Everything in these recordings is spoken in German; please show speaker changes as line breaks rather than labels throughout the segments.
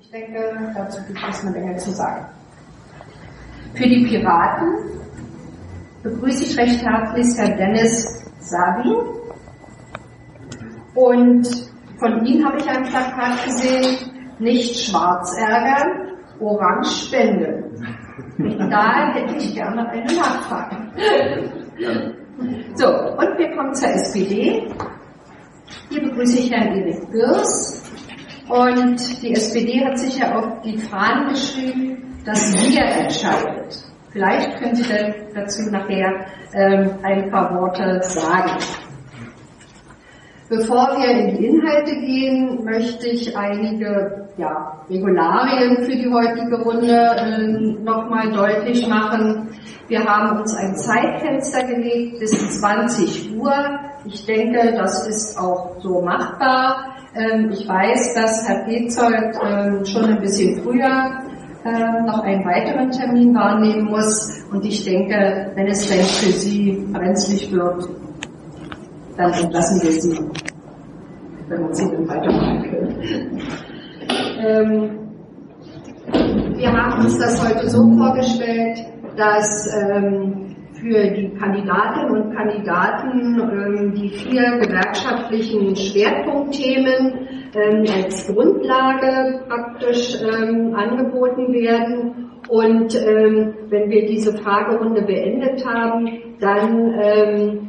Ich denke, dazu gibt es eine Menge zu sagen. Für die Piraten begrüße ich recht herzlich Herrn Dennis Sabin. Und von ihm habe ich ein Plakat gesehen, nicht schwarz ärgern, orange spenden. Da hätte ich gerne eine Nachfrage. So, und wir kommen zur SPD. Hier begrüße ich Herrn Erik Gürs. Und die SPD hat sich ja auf die Fahnen geschrieben, dass wir entscheidet. Vielleicht können Sie dazu nachher ähm, ein paar Worte sagen. Bevor wir in die Inhalte gehen, möchte ich einige ja, Regularien für die heutige Runde äh, nochmal deutlich machen. Wir haben uns ein Zeitfenster gelegt bis 20 Uhr. Ich denke, das ist auch so machbar. Ähm, ich weiß, dass Herr Petzold ähm, schon ein bisschen früher ähm, noch einen weiteren Termin wahrnehmen muss. Und ich denke, wenn es denn für Sie brenzlig wird, dann entlassen wir sie, wenn man sie dann weitermachen. Ähm, wir haben uns das heute so vorgestellt, dass für die Kandidatinnen und Kandidaten ähm, die vier gewerkschaftlichen Schwerpunktthemen ähm, als Grundlage praktisch ähm, angeboten werden. Und wenn wir diese Fragerunde beendet haben, dann ähm,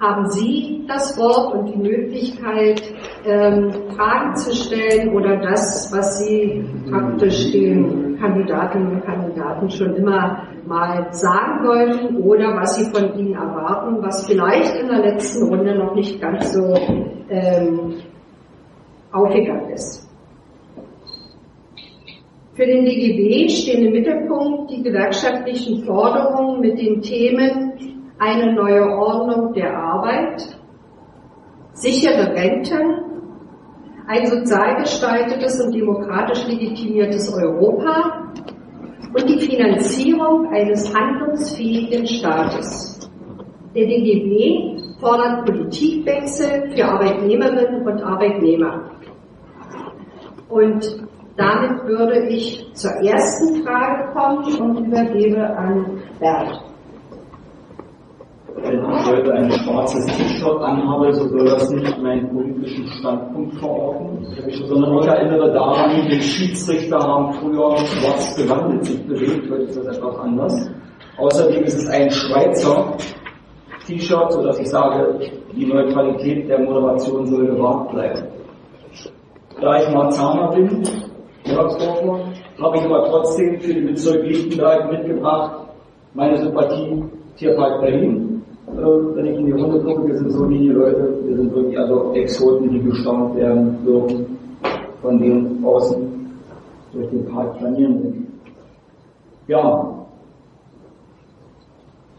haben Sie das Wort und die Möglichkeit, ähm, Fragen zu stellen oder das, was Sie praktisch den Kandidatinnen und Kandidaten schon immer mal sagen wollten oder was Sie von ihnen erwarten, was vielleicht in der letzten Runde noch nicht ganz so ähm, aufgegangen ist. Für den DGB stehen im Mittelpunkt die gewerkschaftlichen Forderungen mit den Themen eine neue Ordnung der Arbeit, sichere Renten, ein sozial gestaltetes und demokratisch legitimiertes Europa und die Finanzierung eines handlungsfähigen Staates. Der DGB fordert Politikwechsel für Arbeitnehmerinnen und Arbeitnehmer. Und damit würde ich zur ersten Frage kommen und übergebe an Bert
wenn ich heute ein schwarzes T-Shirt anhabe, so soll das nicht meinen politischen Standpunkt verorten, sondern ich erinnere daran, die Schiedsrichter haben früher schwarz gewandelt sich bewegt, heute ist das etwas anders. Außerdem ist es ein Schweizer T-Shirt, sodass ich sage, die Neutralität der Moderation soll gewahrt bleiben. Da ich Marzahner bin, habe ich aber trotzdem für den Bezirk Lichtenberg mitgebracht meine Sympathie Tierpark Berlin äh, wenn ich in die Runde gucke, wir sind so die Leute, wir sind wirklich also Exoten, die gestaunt werden dürfen, von denen außen durch den Park planieren Ja,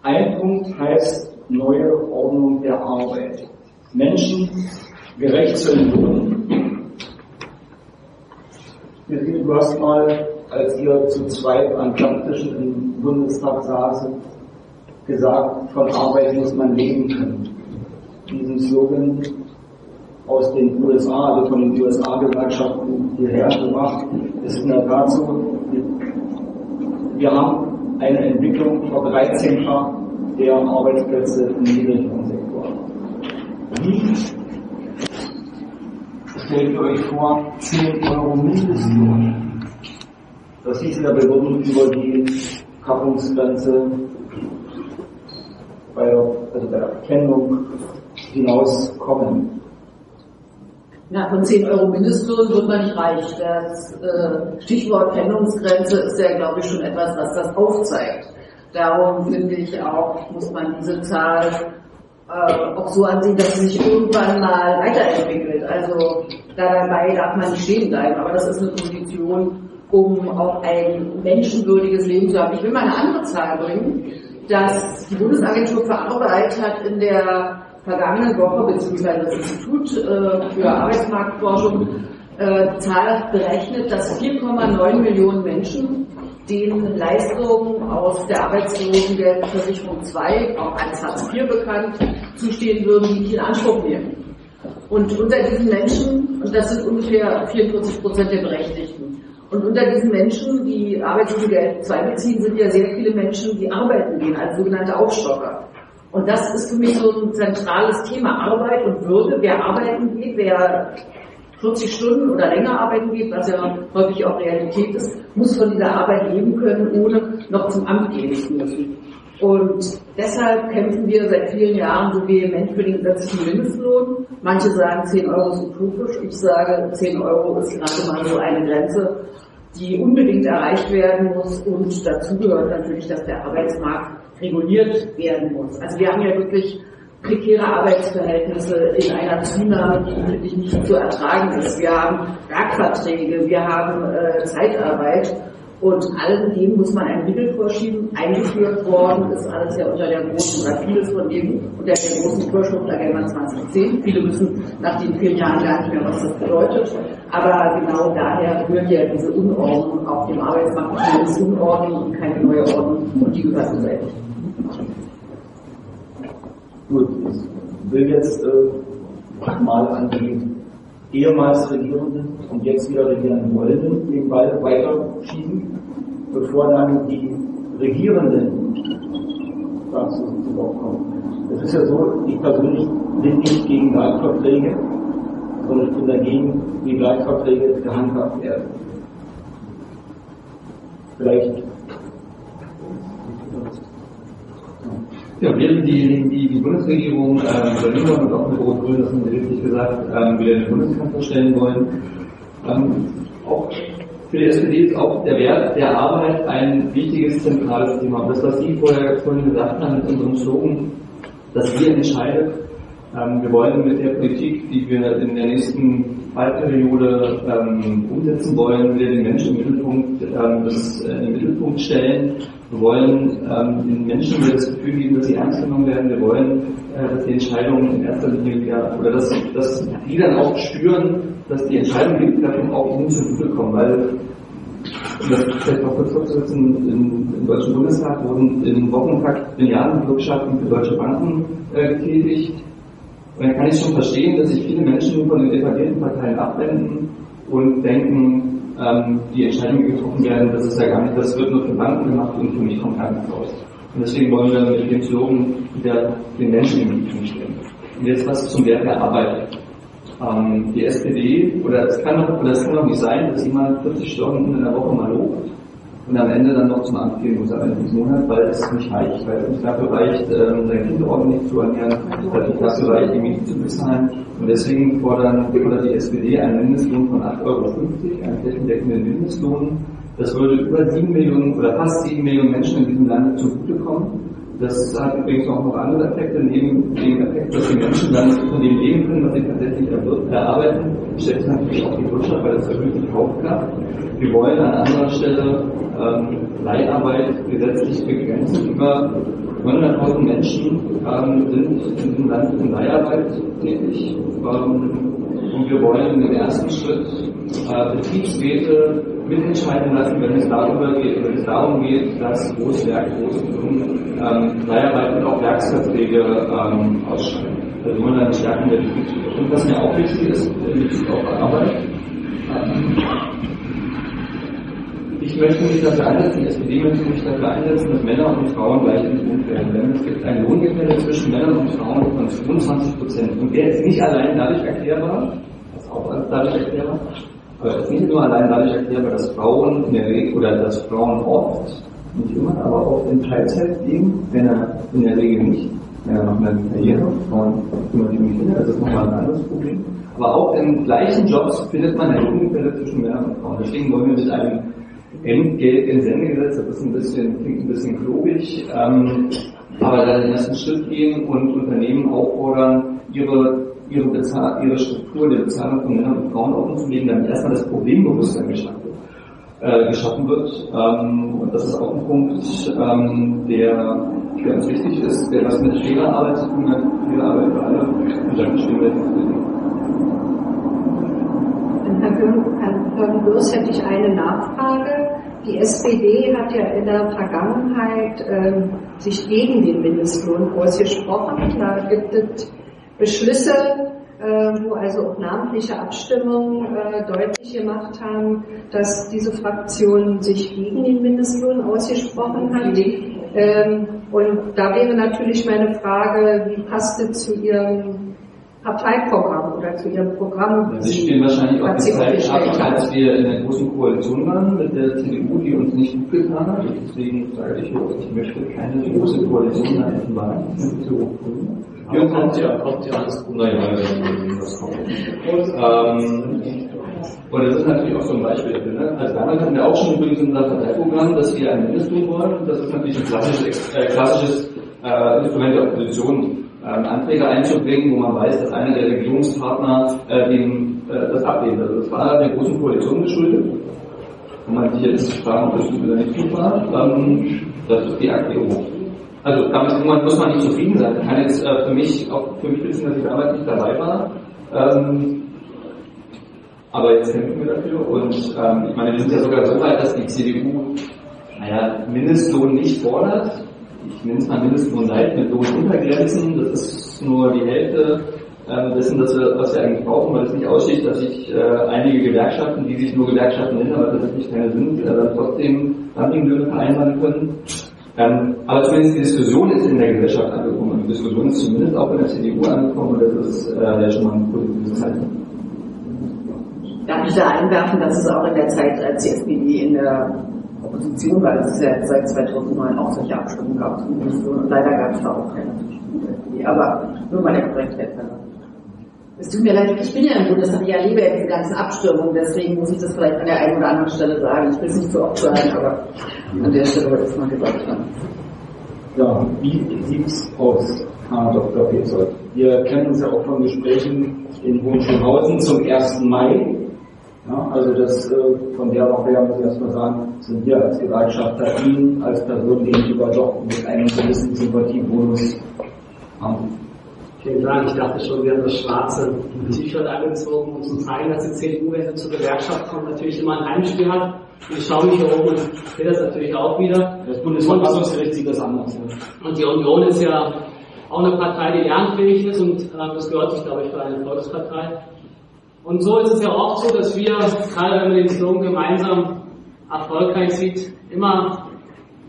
ein Punkt heißt neue Ordnung der Arbeit. Menschen gerecht zu entlohnen. Du hast mal, als ihr zu zweit an Klapptischen im Bundestag saßen, gesagt, von Arbeit muss man leben können. Diesen Slogan aus den USA, also von den USA-Gewerkschaften hierher gebracht, ist in der Tat so, wir haben eine Entwicklung verdreizehnfach der Arbeitsplätze im Niedriglohnsektor. Wie stellt ihr euch vor, 10 Euro Mindestlohn? Das hieß ja, wir würden über die Kappungsgrenze bei der, also bei der Erkennung hinauskommen.
Na, von 10 Euro Mindestlohn wird man nicht reich. Das äh, Stichwort Kennungsgrenze ist ja, glaube ich, schon etwas, was das aufzeigt. Darum finde ich auch, muss man diese Zahl äh, auch so ansehen, dass sie sich irgendwann mal weiterentwickelt. Also dabei darf man nicht stehen bleiben, aber das ist eine Position, um auch ein menschenwürdiges Leben zu haben. Ich will mal eine andere Zahl bringen dass die Bundesagentur für Arbeit hat in der vergangenen Woche, beziehungsweise das Institut äh, für Arbeitsmarktforschung, äh, Zahl berechnet, dass 4,9 Millionen Menschen den Leistungen aus der Arbeitslosengeldversicherung 2, auch als Hartz IV bekannt, zustehen würden, die nicht in Anspruch nehmen. Und unter diesen Menschen, und das sind ungefähr 44 Prozent der Berechtigten, Und unter diesen Menschen, die Arbeitslosengeld 2 beziehen, sind ja sehr viele Menschen, die arbeiten gehen, als sogenannte Aufstocker. Und das ist für mich so ein zentrales Thema, Arbeit und Würde. Wer arbeiten geht, wer 40 Stunden oder länger arbeiten geht, was ja häufig auch Realität ist, muss von dieser Arbeit leben können, ohne noch zum Amt gehen zu müssen. Und deshalb kämpfen wir seit vielen Jahren so vehement für den gesetzlichen Mindestlohn. Manche sagen 10 Euro ist utopisch, ich sage 10 Euro ist gerade mal so eine Grenze, die unbedingt erreicht werden muss und dazu gehört natürlich, dass der Arbeitsmarkt reguliert werden muss. Also wir haben ja wirklich prekäre Arbeitsverhältnisse in einer Zunahme, die wirklich nicht zu ertragen ist. Wir haben Werkverträge, wir haben äh, Zeitarbeit und allem dem muss man ein Mittel vorschieben. Eingeführt worden ist alles ja unter der großen, oder vieles von dem unter der großen Vorschrift Agenda 2010. Viele wissen nach den vier Jahren gar nicht mehr, was das bedeutet. Aber genau daher rührt ja diese Unordnung auf dem Arbeitsmarkt. Das ist Unordnung und keine neue Ordnung und die gehört beseitigt.
Gut, ich will jetzt äh, mal an die ehemals Regierenden und jetzt wieder regieren wollenden den Ball weiterschieben, bevor dann die Regierenden dazu zu Wort kommen. Es ist ja so, ich persönlich bin nicht gegen Leitverträge, sondern ich bin dagegen, wie Leitverträge gehandhabt werden. Vielleicht
Ja, während die, die, die Bundesregierung äh, Berlin und auch mit Rot-Grün, das haben Sie richtig gesagt, ähm, wieder den Bundeskanzler stellen wollen, ähm, auch für die SPD ist auch der Wert der Arbeit ein wichtiges, zentrales Thema. Und das, was Sie vorher vorhin gesagt haben mit unserem Slogan, dass wir entscheiden, wir wollen mit der Politik, die wir in der nächsten Wahlperiode ähm, umsetzen wollen, wir den Menschen im Mittelpunkt, ähm, das, äh, im Mittelpunkt stellen wir wollen ähm, den Menschen das Gefühl geben, dass sie ernst genommen werden. Wir wollen, äh, dass die Entscheidungen in erster Linie wieder, oder dass, dass die dann auch spüren, dass die Entscheidungen, die treffen, auch ihnen zugutekommen. Weil, das vielleicht noch kurz fortzusetzen, im, im Deutschen Bundestag wurden im Wochentakt Milliardenbürgschaften für deutsche Banken äh, getätigt. Und dann kann ich schon verstehen, dass sich viele Menschen von den etablierten Parteien abwenden und denken, ähm, die Entscheidungen, die getroffen werden, das ist ja gar nicht, das wird nur für Banken gemacht und für mich kommt gar nichts raus. Und deswegen wollen wir mit dem Slogan wieder den Menschen im Mittelpunkt stellen. Und jetzt was zum Wert der Arbeit. Ähm, die SPD, oder es kann doch, oder es kann doch nicht sein, dass jemand 40 Stunden in der Woche mal lobt und am Ende dann noch zum Amt gehen muss am Ende des Monats, weil es nicht reicht, weil es nicht dafür reicht, ähm, sein Kind ordentlich zu ernähren, weil es nicht dafür reicht, die Miete zu bezahlen. Und deswegen fordern fordert die SPD einen Mindestlohn von 8,50 Euro, einen flächendeckenden Mindestlohn. Das würde über 7 Millionen oder fast 7 Millionen Menschen in diesem Land zugutekommen. Das hat übrigens auch noch andere Effekte, neben dem Effekt, dass die Menschen dann von dem leben können, was sie tatsächlich erarbeiten, stellt natürlich auch die Wirtschaft, weil das erhöht die Kaufkraft. Wir wollen an anderer Stelle ähm, Leiharbeit gesetzlich begrenzen. Über 900.000 Menschen ähm, sind in diesem Land in Leiharbeit tätig. Ähm, und wir wollen im ersten Schritt äh, Betriebsräte mitentscheiden lassen, wenn es darüber geht, wenn es darum geht, dass Großwerk, Großfirmen ähm, Leiharbeit und auch Werksverträge ähm, ausschreiben. Also nur eine Stärkung der Betriebsräte. Und was mir auch wichtig ist, in Bezug auf Arbeit, ähm, ich möchte mich dafür einsetzen, die SPD möchte mich dafür einsetzen, dass Männer und Frauen gleich entlohnt werden. Denn es gibt ein Lohngefälle zwischen Männern und Frauen von 25 Prozent. Und der ist nicht allein dadurch erklärbar, das ist auch dadurch erklärbar, aber es ist nicht nur allein dadurch erklärbar, dass Frauen in der Regel, oder dass Frauen oft, nicht immer, aber oft in Teilzeit leben, Männer in der Regel nicht. Männer machen eine Karriere, Frauen kümmern sich um die Kinder, das ist nochmal ein anderes Problem. Aber auch in gleichen Jobs findet man ein Lohngefälle zwischen Männern und Frauen. Deswegen wollen wir mit einem Entgelt in Sende gesetzt, das ist ein bisschen, klingt ein bisschen klobig, ähm, aber dann den ersten Schritt gehen und Unternehmen auffordern, ihre, ihre, Bezahl ihre Struktur der Bezahlung von Männern und Frauen offen zu legen, damit erstmal das Problembewusstsein geschaffen wird. Äh, geschaffen wird. Ähm, und das ist auch ein Punkt, ähm, der uns wichtig ist, der was mit fairer Arbeit zu tun hat, faire Arbeit für alle. Und dann stehen wir
Herr Hörnbürs hätte ich eine Nachfrage. Die SPD hat ja in der Vergangenheit äh, sich gegen den Mindestlohn ausgesprochen. Da gibt es Beschlüsse äh, wo also auch namentliche Abstimmungen äh, deutlich gemacht haben, dass diese Fraktion sich gegen den Mindestlohn ausgesprochen hat. Ähm, und da wäre natürlich meine Frage, wie passt es zu Ihrem Parteiprogramm oder zu Ihrem Programm?
Sie spielen wahrscheinlich auch die Zeit ab, als wir in der großen Koalition waren mit der CDU, die uns nicht gut getan hat. Deswegen sage ich, ich möchte keine große Koalition nach den Wahlen.
Ja, kommt ja, kommt ja alles gut. Naja, das kommt. Ähm,
und das ist natürlich auch so ein Beispiel dafür. Ne? Also damals hatten wir auch schon übrigens in unserem Parteiprogramm, dass wir ein Mindestlohn wollen. Das ist natürlich ein klassisches, äh, klassisches äh, Instrument der Opposition, ähm, Anträge einzubringen, wo man weiß, dass einer der Regierungspartner äh, dem, äh, das ablehnt. Also das war der großen Koalition geschuldet. Wenn man sich jetzt fragen, ob das gut nicht gut war, ähm, das ist die Erklärung. Also damit muss man nicht zufrieden sein. Ich kann jetzt äh, für mich auch für mich wissen, dass ich damals nicht dabei war. Ähm, aber jetzt kämpfen wir dafür und ähm, ich meine, wir sind ja sogar so weit, dass die CDU, naja, Mindestlohn nicht fordert. Ich nenne es mal Mindestlohn leicht mit Lohnuntergrenzen. Das ist nur die Hälfte äh, dessen, was wir, was wir eigentlich brauchen, weil es nicht aussteht, dass sich äh, einige Gewerkschaften, die sich nur Gewerkschaften nennen, aber tatsächlich keine sind, äh, dann trotzdem Dumpinglöhne vereinbaren können. Ähm, aber zumindest die Diskussion ist in der Gesellschaft angekommen und die Diskussion ist zumindest auch in der CDU angekommen und das ist äh, ja schon mal ein positives Zeichen.
Darf ich da einwerfen, dass es auch in der Zeit, als die SPD in der Opposition war, dass es ja seit 2009 auch solche Abstimmungen gab Und leider gab es da auch keine SPD. Aber nur mal der Korrektheit es tut mir leid, ich bin ja im Bundestag, ich erlebe ja diese ganzen Abstimmungen, deswegen muss ich das vielleicht an der einen oder anderen Stelle sagen. Ich will es nicht zu oft sagen, aber an der Stelle wollte ich es mal gesagt haben.
Ja, wie sieht es aus, Herr Dr. Petzold? Wir kennen uns ja auch von Gesprächen in Hohenschönhausen zum 1. Mai. Ja, also das äh, von der Woche her muss ich erstmal sagen, sind wir als Gewerkschafter Ihnen als Person gegenüber doch mit einem gewissen Sympathiebonus haben.
Vielen Dank. Ich dachte schon, wir haben das schwarze T-Shirt angezogen, um zu zeigen, dass die CDU, wenn sie zur Gewerkschaft kommt, natürlich immer ein Heimspiel hat. Und ich schaue mich hier oben und sehe das natürlich auch wieder.
Das Bundesverfassungsgericht sieht das anders.
Ja. Und die Union ist ja auch eine Partei, die lernfähig ist und äh, das gehört sich, glaube ich, für eine Volkspartei. Und so ist es ja oft so, dass wir, gerade wenn man den Slogan gemeinsam erfolgreich sieht, immer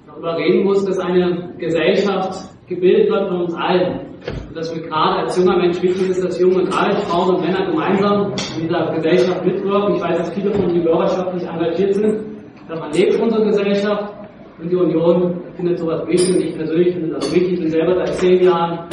darüber reden muss, dass eine Gesellschaft gebildet wird von uns allen. Und dass mir gerade als junger Mensch wichtig ist, dass junge und alte Frauen und Männer gemeinsam in dieser Gesellschaft mitwirken. Ich weiß, dass viele von den bürgerschaftlich engagiert sind. Davon lebt unsere Gesellschaft. Und die Union findet sowas wichtig und ich persönlich finde das wichtig. Ich bin selber seit zehn Jahren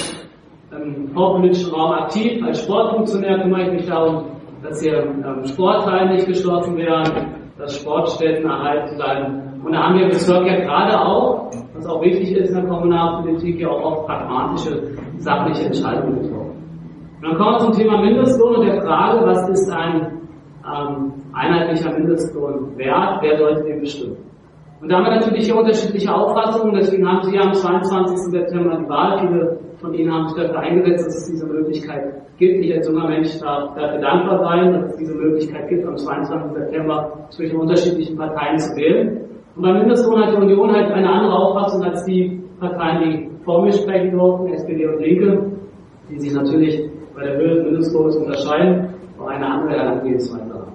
im vorpolitischen Raum aktiv. Als Sportfunktionär kümmere ich mich darum, dass hier ähm, Sporthallen nicht geschlossen werden, dass Sportstätten erhalten bleiben. Und da haben wir im Bezirk ja gerade auch, was auch wichtig ist in der Kommunalpolitik, ja auch oft pragmatische, sachliche Entscheidungen getroffen. Und dann kommen wir zum Thema Mindestlohn und der Frage, was ist ein ähm, einheitlicher Mindestlohn wert, wer sollte den bestimmen? Und da haben wir natürlich hier unterschiedliche Auffassungen, deswegen haben Sie am 22. September die Wahl. Viele von Ihnen haben sich dafür eingesetzt, dass es diese Möglichkeit gibt. Ich als junger Mensch darf dafür dankbar sein, dass es diese Möglichkeit gibt, am 22. September zwischen unterschiedlichen Parteien zu wählen. Und beim Mindestlohn hat die Union halt eine andere Auffassung als die Parteien, die vor mir sprechen durften, SPD und Linke, die sich natürlich bei der Höhe des Mindestlohns unterscheiden, aber eine andere Herangehensweise haben.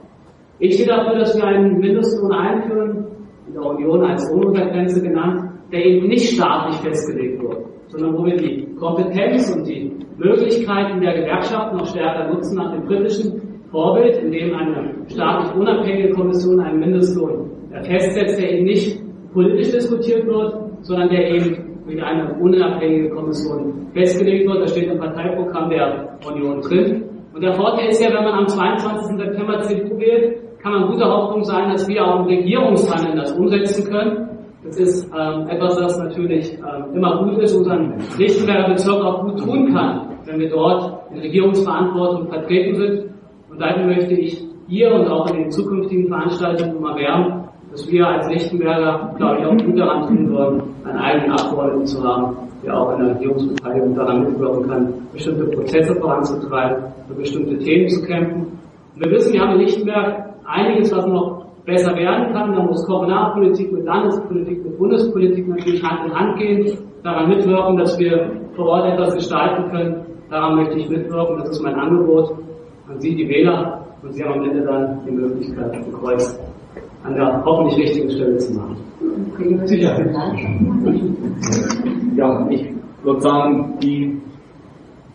Ich stehe dafür, dass wir einen Mindestlohn einführen, in der Union als Lohnuntergrenze genannt, der eben nicht staatlich festgelegt wird, sondern wo wir die Kompetenz und die Möglichkeiten der Gewerkschaften noch stärker nutzen nach dem britischen Vorbild, indem eine staatlich unabhängige Kommission einen Mindestlohn festsetzt, der eben nicht politisch diskutiert wird, sondern der eben durch eine unabhängige Kommission festgelegt wird. Das steht im Parteiprogramm der Union drin. Und der Vorteil ist ja, wenn man am 22. September CDU wählt, kann man gute Hoffnung sein, dass wir auch im Regierungshandeln das umsetzen können. Das ist ähm, etwas, das natürlich ähm, immer gut ist, unseren Lichtenberger Bezirk auch gut tun kann, wenn wir dort in Regierungsverantwortung vertreten sind. Und daher möchte ich hier und auch in den zukünftigen Veranstaltungen immer werben, dass wir als Lichtenberger, glaube ich, auch gut daran tun würden, einen eigenen Abgeordneten zu haben, der auch in der Regierungsbeteiligung daran mitwirken kann, bestimmte Prozesse voranzutreiben, für bestimmte Themen zu kämpfen. Und wir wissen, wir haben in Lichtenberg einiges, was noch besser werden kann. Da muss Kommunalpolitik mit Landespolitik, mit Bundespolitik natürlich Hand in Hand gehen, daran mitwirken, dass wir vor Ort etwas gestalten können, Daran möchte ich mitwirken, das ist mein Angebot an Sie, die Wähler, und Sie haben am Ende dann die Möglichkeit, ein Kreuz an der hoffentlich richtigen Stelle zu machen.
Sicher. Ja, ich würde sagen, die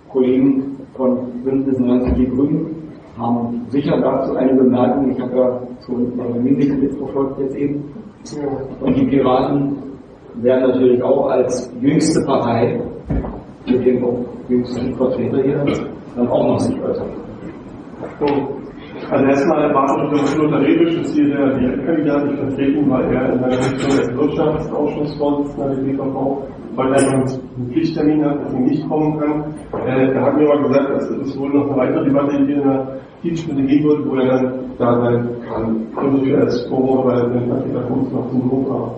Kollegen von Bündnis 90 Die Grünen haben sicher dazu eine Bemerkung. Ich habe ja schon Mimik mitverfolgt jetzt eben. Und die Piraten werden natürlich auch als jüngste Partei mit dem jüngsten Vertreter hier dann auch noch sich äußern.
Also erstmal war es Lothar Rebisch, ist hier der Direktkandidat, ich vertreten, weil er in seiner Funktion als Wirtschaftsausschussvorsitzender der DVV heute einen Pflichttermin hat, dass er nicht kommen kann. Äh, er hat mir mal gesagt, dass es wohl noch eine weitere Debatte hier in der Teamstunde gehen wird, wo er dann da sein kann. Und wir als Forum, weil der Vertreter kommt noch zum Hof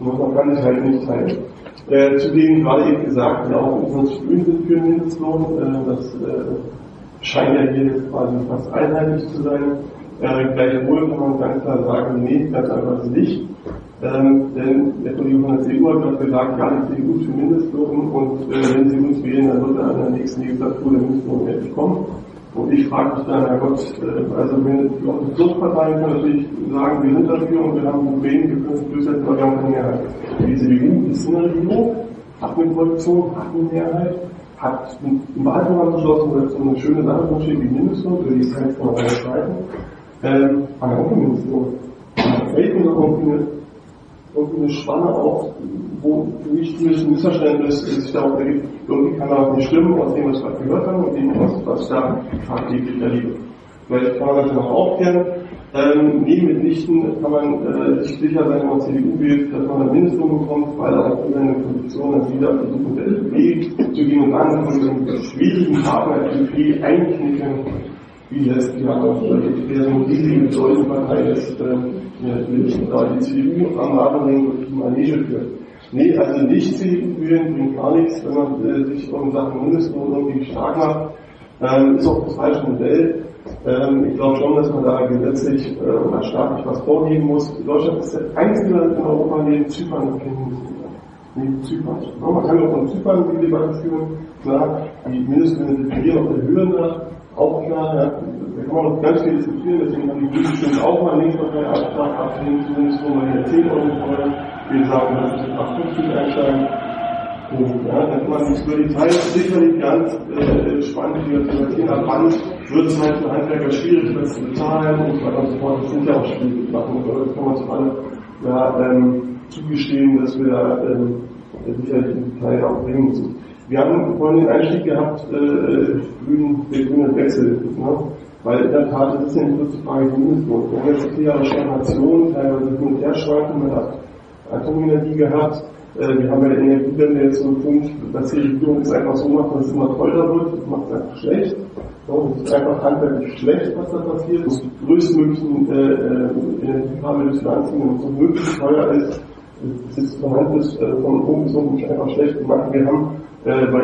Und man kann sich halt nicht teilen. Äh, zudem gerade eben gesagt, ja auch unsere Grünen sind für den Mindestlohn. Äh, das äh, scheint ja hier quasi fast einheitlich zu sein. Äh, gleichwohl kann man ganz klar sagen, nee, ganz einfach nicht. Ähm, denn der Kollege von der hat gesagt, ja, die CDU für Mindestlohn und äh, wenn sie uns wählen, dann wird er in der nächsten Legislatur der Mindestlohn endlich kommen. Und ich frage mich dann, Herr Gott, äh, also wenn die Suchtparteien können natürlich sagen, wir sind dafür und wir haben ein Problem, wir können es durchsetzen, aber wir haben keine Mehrheit. Die CDU ist in der Regierung, hat eine Koalition, hat eine Mehrheit, hat im Wahlprogramm beschlossen, dass so eine schöne Sache drin steht wie Mindestlohn, für die kann ich noch eine streiten. Ähm, aber auch Mindestlohn. Mir noch irgendwie eine Spanne auf, wo für mich zumindest ein Missverständnis sich darauf ergibt, irgendwie kann man nicht stimmen aus dem, was wir gehört haben und dem, was, was da tagtäglich erlebt. Vielleicht kann man das noch aufklären. Ähm, neben mitnichten kann man äh, sich sicher sein, wenn man CDU wählt, dass man ein Mindestlohn bekommt, weil auch seine Position als wieder versucht, mit der FDP zu gehen und dann von diesem schwierigen Partner der FDP wie letztes Jahr auch der so eine riesige Säulenpartei ist, äh, da die CDU am Rabenring und die Manege führt. Nee, also nicht CDU wählen bringt gar nichts, wenn man äh, sich um Sachen Mindestlohn irgendwie stark macht. Ähm, ist auch das falsche Modell. Ähm, ich glaube schon, dass man da gesetzlich äh, oder staatlich was vorgeben muss. Deutschland ist der einzige Land in Europa, neben Zypern und neben Zypern. Man kann auch von Zypern die Debatte führen. Klar, die Mindestlöhne definieren auf der Höhe nach. Auch klar, ja, da kann man noch ganz viel diskutieren, deswegen haben die Grünen auch mal Linkspartei-Abtrag abgelehnt, zumindest wo man hier 10 Euro fordern. Wir sagen, das ist 58 einsteigen. Und, ja, dann kann man sich über die Zeit sicherlich ganz äh, spannend debattieren. Ab wann wird es halt für Handwerker schwierig, das zu bezahlen und so weiter und so fort. Das sind ja auch schwierige Sachen. Das kann man zu alle ja, ähm, zugestehen, dass wir da ähm, sicherlich in Detail auch bringen müssen. Wir haben vorhin den Einstieg gehabt, äh, grün, der grüne Wechsel. Ne? Weil in der Tat ist es ja nicht die Frage Mindestlohns. Wir haben jetzt vier Jahre Stagnation, teilweise hin und her schwanken, man hat Atomenergie gehabt. Äh, wir haben bei der Energiewende jetzt so einen Punkt, dass die Regierung es einfach so macht, dass es immer teurer wird. Das macht es einfach schlecht. So, es ist einfach handwerklich schlecht, was da passiert. Es die größtmöglichen äh, äh, Energiefarbe des Landes, wenn es so möglich teuer ist, ist vorhanden ist, äh, von oben bis unten einfach schlecht gemacht. Wir haben äh, bei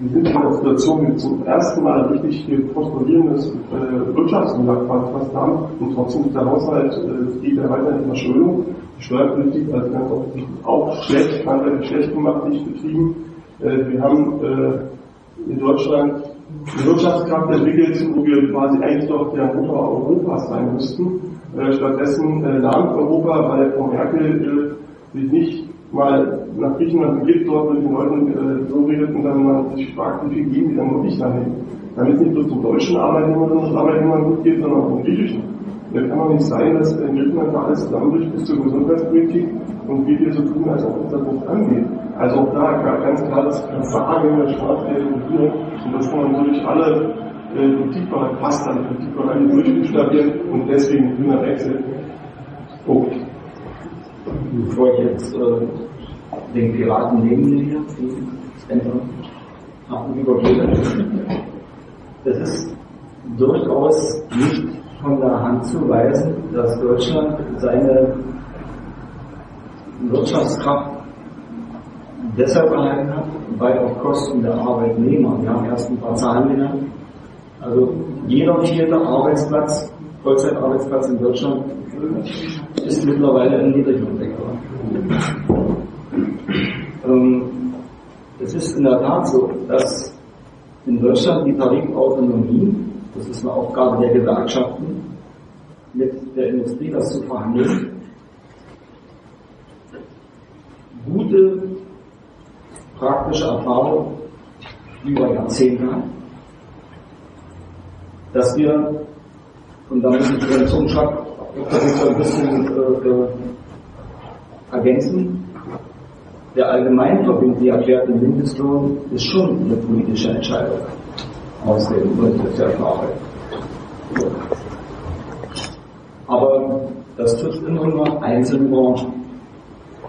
wir sind in einer Situation, wir zum ersten Mal richtig hier prosperierendes äh, Wirtschaftswunder fast haben und trotzdem ist der Haushalt, äh, geht ja weiter in Verschuldung. Die Steuerpolitik also ganz offensichtlich auch schlecht, handwerklich schlecht gemacht, nicht betrieben. Äh, wir haben äh, in Deutschland eine Wirtschaftskraft entwickelt, wo wir quasi eigentlich doch der Motor Europas sein müssten. Äh, stattdessen äh, lahmt Europa, weil Frau Merkel äh, sich nicht mal nach Griechenland begibt, dort mit den Leuten äh, so redet und dann man sich fragt, wie viel geben die dann wirklich dahin. Damit nicht nur zum deutschen Arbeitnehmerinnen und Arbeitnehmern gut geht, sondern auch zum griechischen. Da kann doch nicht sein, dass in Griechenland da alles zusammenbricht bis zur Gesundheitspolitik und wir hier so tun, als ob uns das nicht angeht. Also auch da ganz klar das Versagen der staatlichen Regierung und das kann man durch alle äh, Politikbereiche, fast alle Politikbereiche durchbuchstabieren und deswegen grüner Wechsel. Punkt.
Bevor ich jetzt äh, den Piraten neben mir hier, die übergebe, das ist durchaus nicht von der Hand zu weisen, dass Deutschland seine Wirtschaftskraft deshalb erhalten hat, weil auf Kosten der Arbeitnehmer, wir haben erst ein paar Zahlen genannt, also jeder vierte Arbeitsplatz, Vollzeitarbeitsplatz in Deutschland ist mittlerweile im Niedriglohnsektor. Ähm, es ist in der Tat so, dass
in Deutschland die Tarifautonomie, das ist eine Aufgabe der Gewerkschaften, mit der Industrie das zu verhandeln, gute praktische Erfahrung über Jahrzehnte hat, dass wir, und da muss ich den Zungenschlag so ein bisschen äh, äh, ergänzen, der allgemeinverbindlich erklärte Mindestlohn ist schon eine politische Entscheidung aus dem Grund der Arbeit. Aber das trifft immer nur einzelne Branchen.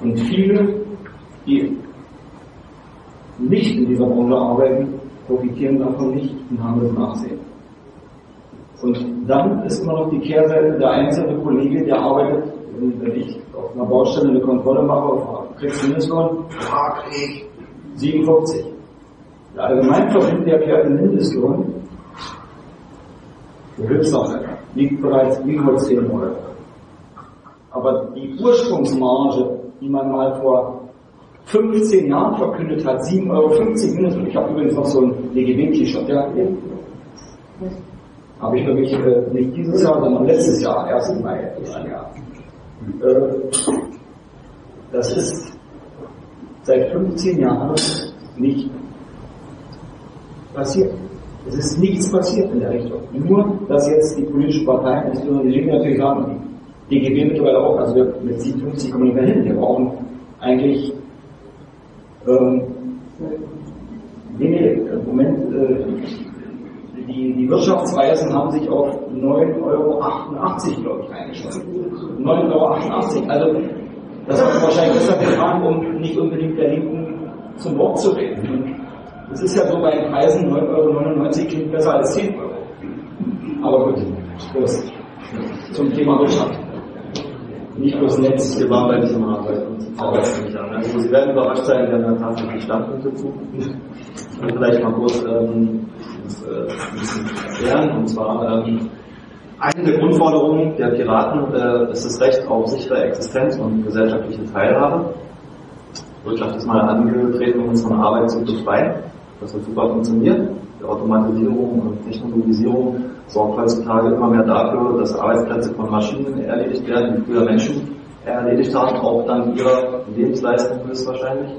Und viele, die nicht in dieser Branche arbeiten, profitieren davon nicht und haben das Nachsehen. Und dann ist immer noch die Kehrseite, der einzelne Kollege, der arbeitet, wenn ich auf einer Baustelle eine Kontrolle mache, kriegst du Mindestlohn, ja, krieg 57. Der Allgemeinverband der erklärte Mindestlohn, der Höchstsatz liegt bereits über 10 Euro. Aber die Ursprungsmarge, die man mal vor 15 Jahren verkündet hat, 7,50 Euro Mindestlohn. Ich habe übrigens noch so ein DGB-T-Shirt, ja, habe ich nämlich äh, nicht dieses Jahr, sondern letztes Jahr, 1. Mai, ein Jahr. Äh, das ist seit 15 Jahren nicht passiert. Es ist nichts passiert in der Richtung. Nur, dass jetzt die politischen Parteien, insbesondere die Linken natürlich sagen, die DGB mittlerweile auch, also mit 57 kommen wir nicht mehr hin. Wir brauchen eigentlich ähm, nee, nee, im Moment äh, die, die Wirtschaftsweisen haben sich auf 9,88 Euro, glaube ich, eingeschlossen. 9,88 Euro. Also, das hat wahrscheinlich deshalb getan, um nicht unbedingt der Linken zum Wort zu reden. Es ist ja so bei den Preisen 9,99 Euro klingt besser als 10 Euro. Aber gut, Prost. Zum Thema Wirtschaft. Nicht bloß Netz. Wir waren bei diesem arbeiten. Also Sie werden überrascht sein, wir haben tatsächlich Standpunkte zu. Und vielleicht mal kurz ähm, das, äh, ein bisschen erklären. Und zwar ähm, eine der Grundforderungen der Piraten äh, ist das Recht auf sichere Existenz und gesellschaftliche Teilhabe. Wirtschaft ist mal angetreten, um uns von Arbeit zu befreien. Das hat super funktioniert. Die Automatisierung und Technologisierung sorgt heutzutage immer mehr dafür, dass Arbeitsplätze von Maschinen erledigt werden, die früher Menschen erledigt haben, auch dann ihrer Lebensleistung höchstwahrscheinlich.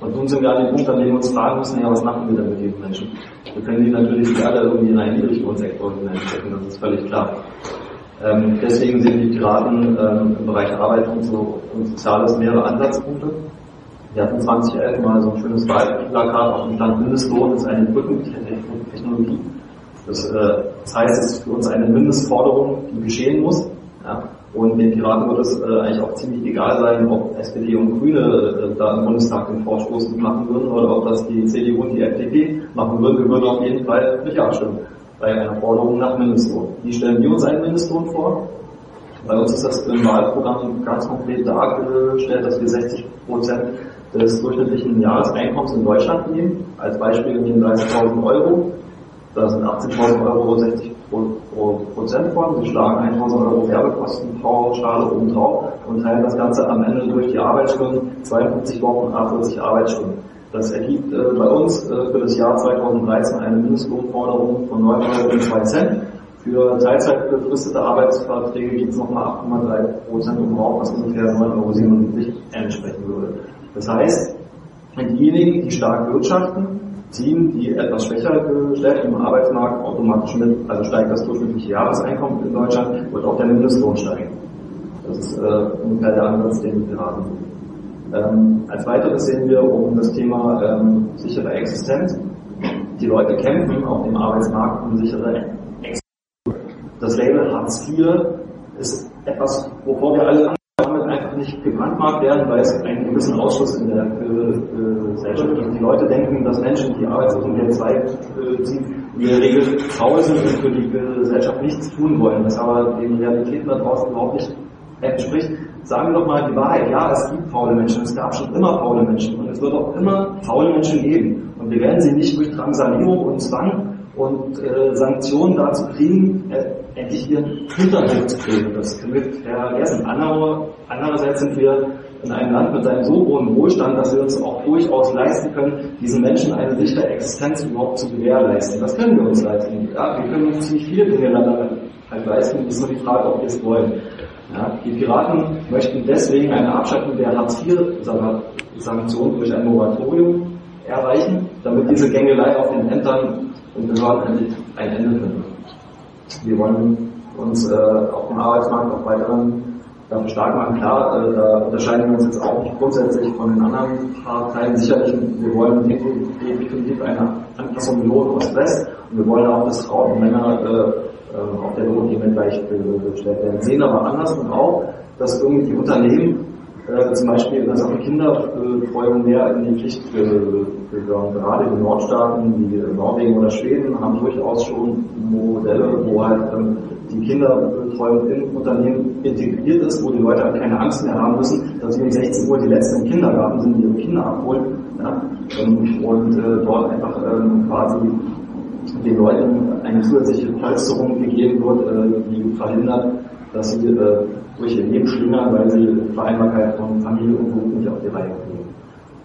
Und nun sind wir an dem Punkt, an dem wir uns fragen müssen, ja, was machen wir denn mit diesen Menschen? Wir können die natürlich nicht alle irgendwie in einen Niedriglohnsektor hineinstecken, das ist völlig klar. Ähm, deswegen sehen die Piraten ähm, im Bereich Arbeit und, so, und Soziales mehrere Ansatzpunkte. Wir hatten 2011 mal so ein schönes Wahlplakat auf dem Stand Mindestlohn, das ist eine Brückentechnologie. Das, äh, das heißt, es ist für uns eine Mindestforderung, die geschehen muss. Ja? Und den Piraten wird es äh, eigentlich auch ziemlich egal sein, ob SPD und Grüne äh, da im Bundestag den Vorstoß machen würden oder ob das die CDU und die FDP machen würden. Wir würden auf jeden Fall nicht abstimmen bei einer Forderung nach Mindestlohn. Wie stellen wir uns einen Mindestlohn vor? Bei uns ist das im Wahlprogramm ganz konkret dargestellt, dass wir 60 Prozent des durchschnittlichen Jahreseinkommens in Deutschland nehmen. Als Beispiel nehmen 30.000 Euro. Da sind 18.000 Euro 60 pro Prozent von. Sie schlagen 1.000 Euro Werbekostenpauschale oben drauf und teilen das Ganze am Ende durch die Arbeitsstunden, 52 Wochen, 48 Arbeitsstunden. Das ergibt äh, bei uns äh, für das Jahr 2013 eine Mindestlohnforderung von 9,02 Euro. Cent. Für Teilzeit befristete Arbeitsverträge gibt es nochmal 8,3 Prozent obendrauf, was ungefähr 9,77 Euro entsprechen würde. Das heißt, diejenigen, die stark wirtschaften, ziehen die etwas schwächer gestellt im Arbeitsmarkt automatisch mit, also steigt das durchschnittliche Jahreseinkommen in Deutschland, wird auch der Mindestlohn steigen. Das ist äh, ungefähr der Ansatz, den wir haben. Ähm, als weiteres sehen wir um das Thema ähm, sichere Existenz. Die Leute kämpfen auf dem Arbeitsmarkt um sichere Existenz. Das Label Hartz IV ist etwas, wovor wir alle nicht gebrandmarkt werden, weil es einen gewissen Ausschluss in der äh, Gesellschaft gibt. Die Leute denken, dass Menschen, die Arbeitslosengeld 2 äh, ziehen, in der Regel faul sind und für die Gesellschaft nichts tun wollen, das aber den Realitäten da draußen überhaupt nicht entspricht. Sagen wir doch mal die Wahrheit, ja, es gibt faule Menschen, es gab schon immer faule Menschen und es wird auch immer faule Menschen geben. Und wir werden sie nicht durch Drangsalierung und Zwang und äh, Sanktionen dazu kriegen, äh, endlich ihren Hintergrund zu kriegen. Das wird vergessen. Andere, andererseits sind wir in einem Land mit einem so hohen Wohlstand, dass wir uns auch durchaus leisten können, diesen Menschen eine sichere Existenz überhaupt zu gewährleisten. Das können wir uns leisten. Ja, wir können uns ziemlich viele Dinge halt leisten. Es ist nur die Frage, ob wir es wollen. Ja, die Piraten möchten deswegen eine Abschattung der Hartz-IV-Sanktionen durch ein Moratorium erreichen, damit diese Gängelei auf den Ämtern und Behörden ein Ende findet. Wir wollen uns äh, auf dem Arbeitsmarkt auch weiterhin dafür stark machen. Klar, äh, da unterscheiden wir uns jetzt auch nicht grundsätzlich von den anderen Parteien. Sicherlich, wir wollen definitiv eine Anpassung in Lohn Ost-West und wir wollen auch, dass Frauen und Männer äh, äh auf der Lohnebene gleichgestellt werden. Sehen aber anders und auch, dass irgendwie die Unternehmen äh, zum Beispiel in der Sache Kinderbetreuung mehr in die Pflicht gehören. Gerade die Nordstaaten, wie Norwegen oder Schweden, haben durchaus schon Modelle, wo halt ähm, die Kinderbetreuung im Unternehmen integriert ist, wo die Leute halt keine Angst mehr haben müssen, dass sie um 16 Uhr die letzten im Kindergarten sind, die ihre Kinder abholen. Ja? Ähm, und äh, dort einfach ähm, quasi den Leuten eine zusätzliche Polsterung gegeben wird, äh, die verhindert, dass sie äh, durch ihr Leben schlingern, weil sie Vereinbarkeit von Familie und Beruf nicht auf die Reihe kriegen.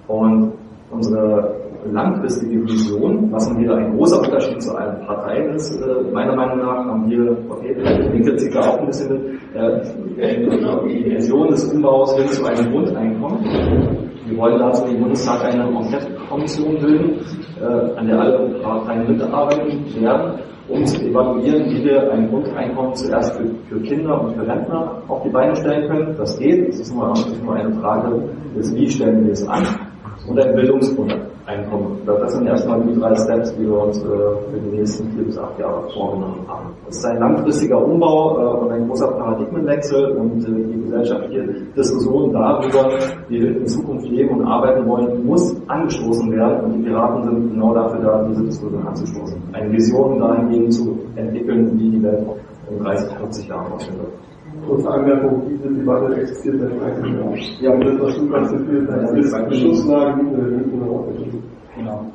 Und unsere langfristige Vision, was wieder ein großer Unterschied zu allen Parteien ist, äh, meiner Meinung nach haben wir, okay, den Kritiker auch ein bisschen mit, äh, die Vision des Umbaus hin zu einem Grundeinkommen. Wir wollen dazu im Bundestag eine Enquete-Kommission bilden, äh, an der alle Parteien mitarbeiten werden um zu evaluieren, wie wir ein Grundeinkommen zuerst für, für, Kinder und für Rentner auf die Beine stellen können. Das geht, es ist nur, nur eine Frage des Wie stellen wir es an und ein Bildungsgrundeinkommen. Das sind erstmal die drei Steps, die wir uns äh, für die nächsten vier bis acht Jahre vorgenommen haben. Das ist ein langfristiger Umbau äh, und ein großer Paradigmenwechsel und äh, die gesellschaftliche Diskussion darüber, wie wir in Zukunft leben und arbeiten wollen, muss angestoßen werden und die Piraten sind genau dafür da, diese Diskussion anzustoßen. Eine Vision dahingehend zu entwickeln, wie die Welt in 30, 40 Jahren aussehen wird.
Kurze Anmerkung, diese Debatte existiert seit 30 Jahren. Ja, und das, was du ganz viel das ist Beschlusslage nicht mehr
Genau.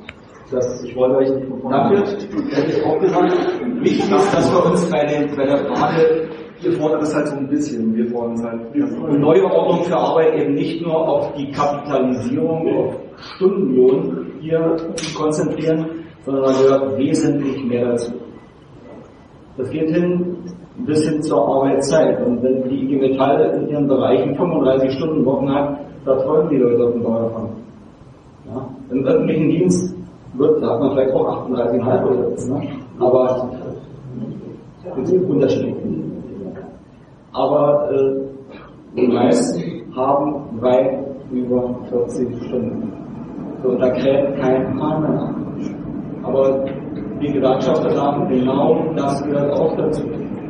Das, ich wollte euch nicht von Dafür hätte ich auch gesagt, wichtig ist, dass wir uns bei, den, bei der Frage, wir fordern das halt so ein bisschen, wir fordern es halt, eine neue Ordnung für Arbeit eben nicht nur auf die Kapitalisierung, auf Stundenlohn hier konzentrieren, sondern da gehört wesentlich mehr dazu. Das geht hin bis hin zur Arbeitszeit. Und wenn die IG Metall in ihren Bereichen 35 Stunden Wochen hat, da träumen die Leute auf dem Bau davon. Ja? Im öffentlichen Dienst wird, da hat man vielleicht auch 38,5 oder was, ne? aber das ist unterschiedlich. Aber äh, die meisten haben weit über 40 Stunden. So, da kräht kein Plan mehr. Aber die Gewerkschafter sagen, genau das gehört auch dazu.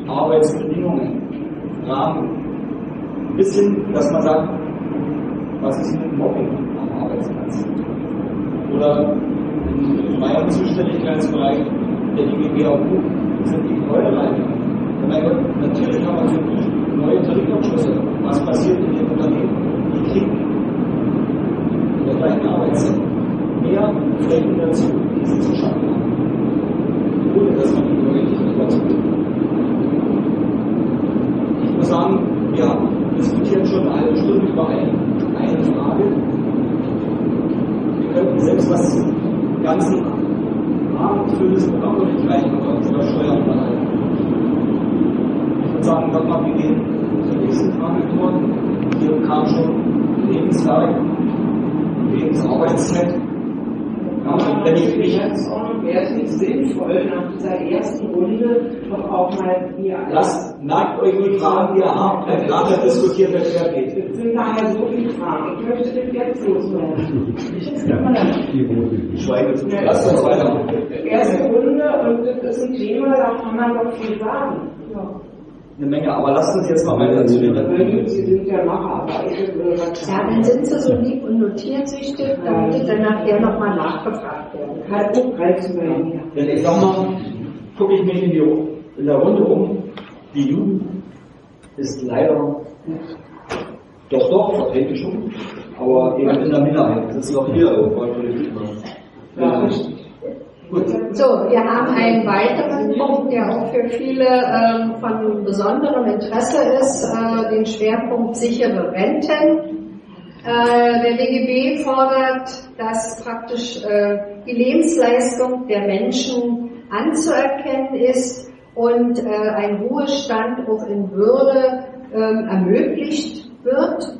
Arbeitsbedingungen, Rahmen. Bis hin, dass man sagt, was ist mit Mobbing am Arbeitsplatz? Oder in meinem Zuständigkeitsbereich der DGBAU sind die Gebäudereiniger. Natürlich haben wir die neue Tarifabschlüsse. Was passiert in den Unternehmen? Die kriegen in der gleichen Arbeitszeit mehr Flächen dazu, die sie zu schaffen haben. Ohne dass man neue Technik dazu Ich muss sagen, wir diskutieren schon eine halbe Stunde über eine, eine Frage. Wir könnten selbst das ganze abendfüllendes Programm nicht reichen, aber über Steuern unterhalten. Ich würde sagen, sag mal, wir gehen zur nächsten Frage vor. Hier kam schon Lebenswerk, Lebensarbeitszeit.
Ja, wenn ich mich jetzt wäre es nicht sinnvoll, nach dieser ersten Runde doch auch mal hier.
Lasst, merkt euch die Fragen, die ihr habt, wenn nachher diskutiert wird, wer geht.
Es sind daher so viele Fragen. Ich möchte das jetzt loswerden.
Ich schweige zu. Lasst uns weitermachen.
Erste Runde und das ist ein Thema, da kann man doch viel sagen. Ja
eine Menge, aber lasst uns jetzt mal weiter zu
den Sie sind ja
Ja, dann sind Sie so lieb und notieren sich das, damit dann nachher nochmal nachgefragt werden. Kann.
Halt
Denn ich sag mal, gucke ich mich in, die, in der Runde um, die Jugend ist leider doch, doch, vertreten schon, aber eben in der Minderheit. Das ist auch hier irgendwo Politik. Machen.
So, wir haben einen weiteren Punkt, der auch für viele ähm, von besonderem Interesse ist, äh, den Schwerpunkt sichere Renten. Äh, der DGB fordert, dass praktisch äh, die Lebensleistung der Menschen anzuerkennen ist und äh, ein Ruhestand auch in Würde ähm, ermöglicht wird.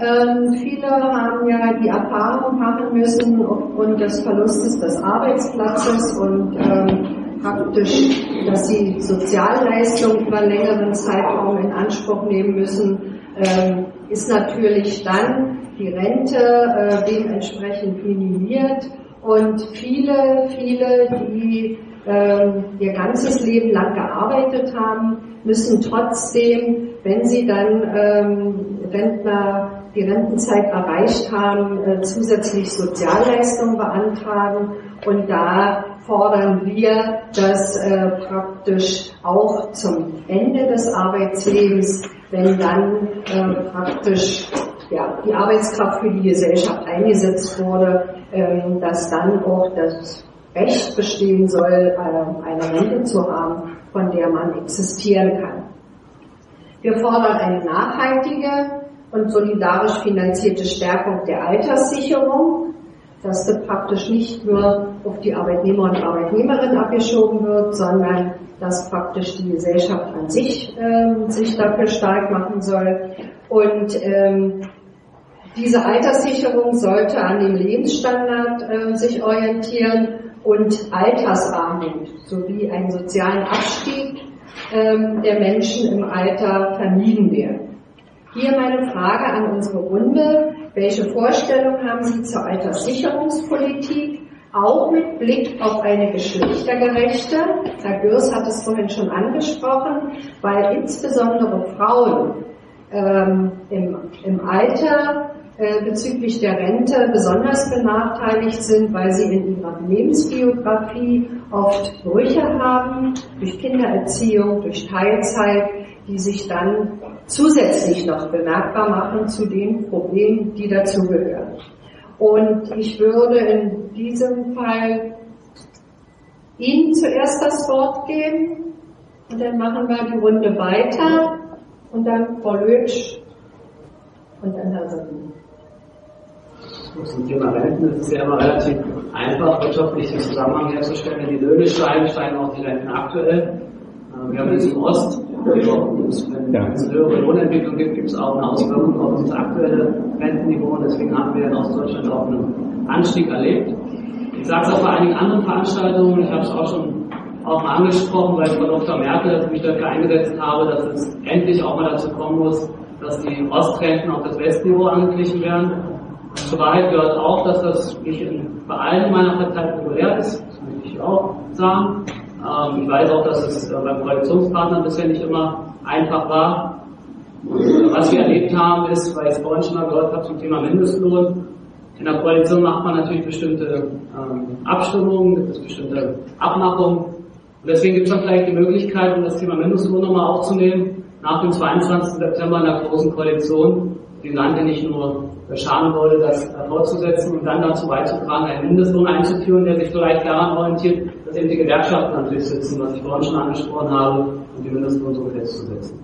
Ähm, viele haben ja die Erfahrung machen müssen aufgrund des Verlustes des Arbeitsplatzes und ähm, praktisch, dass sie Sozialleistungen über einen längeren Zeitraum in Anspruch nehmen müssen, ähm, ist natürlich dann die Rente äh, dementsprechend minimiert. Und viele, viele, die ähm, ihr ganzes Leben lang gearbeitet haben, müssen trotzdem, wenn sie dann ähm, Rentner die Rentenzeit erreicht haben, äh, zusätzlich Sozialleistungen beantragen. Und da fordern wir, dass äh, praktisch auch zum Ende des Arbeitslebens, wenn dann äh, praktisch ja, die Arbeitskraft für die Gesellschaft eingesetzt wurde, ähm, dass dann auch das Recht bestehen soll, äh, eine Rente zu haben, von der man existieren kann. Wir fordern eine nachhaltige und solidarisch finanzierte Stärkung der Alterssicherung, dass das praktisch nicht nur auf die Arbeitnehmer und Arbeitnehmerinnen abgeschoben wird, sondern dass praktisch die Gesellschaft an sich äh, sich dafür stark machen soll. Und ähm, diese Alterssicherung sollte an dem Lebensstandard äh, sich orientieren und Altersarmut sowie einen sozialen Abstieg ähm, der Menschen im Alter vermieden werden. Hier meine Frage an unsere Runde. Welche Vorstellung haben Sie zur Alterssicherungspolitik? Auch mit Blick auf eine geschlechtergerechte, Herr Gürs hat es vorhin schon angesprochen, weil insbesondere Frauen ähm, im, im Alter äh, bezüglich der Rente besonders benachteiligt sind, weil sie in ihrer Lebensbiografie oft Brüche haben, durch Kindererziehung, durch Teilzeit, die sich dann zusätzlich noch bemerkbar machen zu den Problemen, die dazugehören. Und ich würde in diesem Fall Ihnen zuerst das Wort geben und dann machen wir die Runde weiter und dann Frau Lötsch und dann Herr Sabine.
Zum Thema Renten ist es ja immer relativ einfach, wirtschaftlichen Zusammenhang herzustellen. Wenn die Löhne steigen, steigen auch die Renten aktuell. Wir haben jetzt im Ost, wenn es eine höhere Lohnentwicklung gibt, gibt es auch eine Auswirkung auf das aktuelle Rentenniveau. Und deswegen haben wir in Ostdeutschland auch einen Anstieg erlebt. Ich sage es auch bei einigen anderen Veranstaltungen, ich habe es auch schon auch mal angesprochen, weil Frau Dr. Merkel mich dafür eingesetzt habe, dass es endlich auch mal dazu kommen muss, dass die Ostrenten auf das Westniveau angeglichen werden. Zur Wahrheit gehört auch, dass das nicht bei allen meiner Partei populär ist, das möchte ich auch sagen. Ähm, ich weiß auch, dass es äh, beim Koalitionspartner bisher nicht immer einfach war. Und, was wir erlebt haben, ist, weil ich es vorhin schon mal gehört habe zum Thema Mindestlohn, in der Koalition macht man natürlich bestimmte ähm, Abstimmungen, gibt es bestimmte Abmachungen. Und deswegen gibt es dann vielleicht die Möglichkeit, um das Thema Mindestlohn nochmal aufzunehmen, nach dem 22. September in der Großen Koalition, die Land ja nicht nur schaden wollte, das fortzusetzen und dann dazu beizutragen, einen Mindestlohn einzuführen, der sich vielleicht daran orientiert, eben die Gewerkschaften natürlich sitzen, was ich vorhin schon angesprochen habe, und die Mindestlohn so festzusetzen.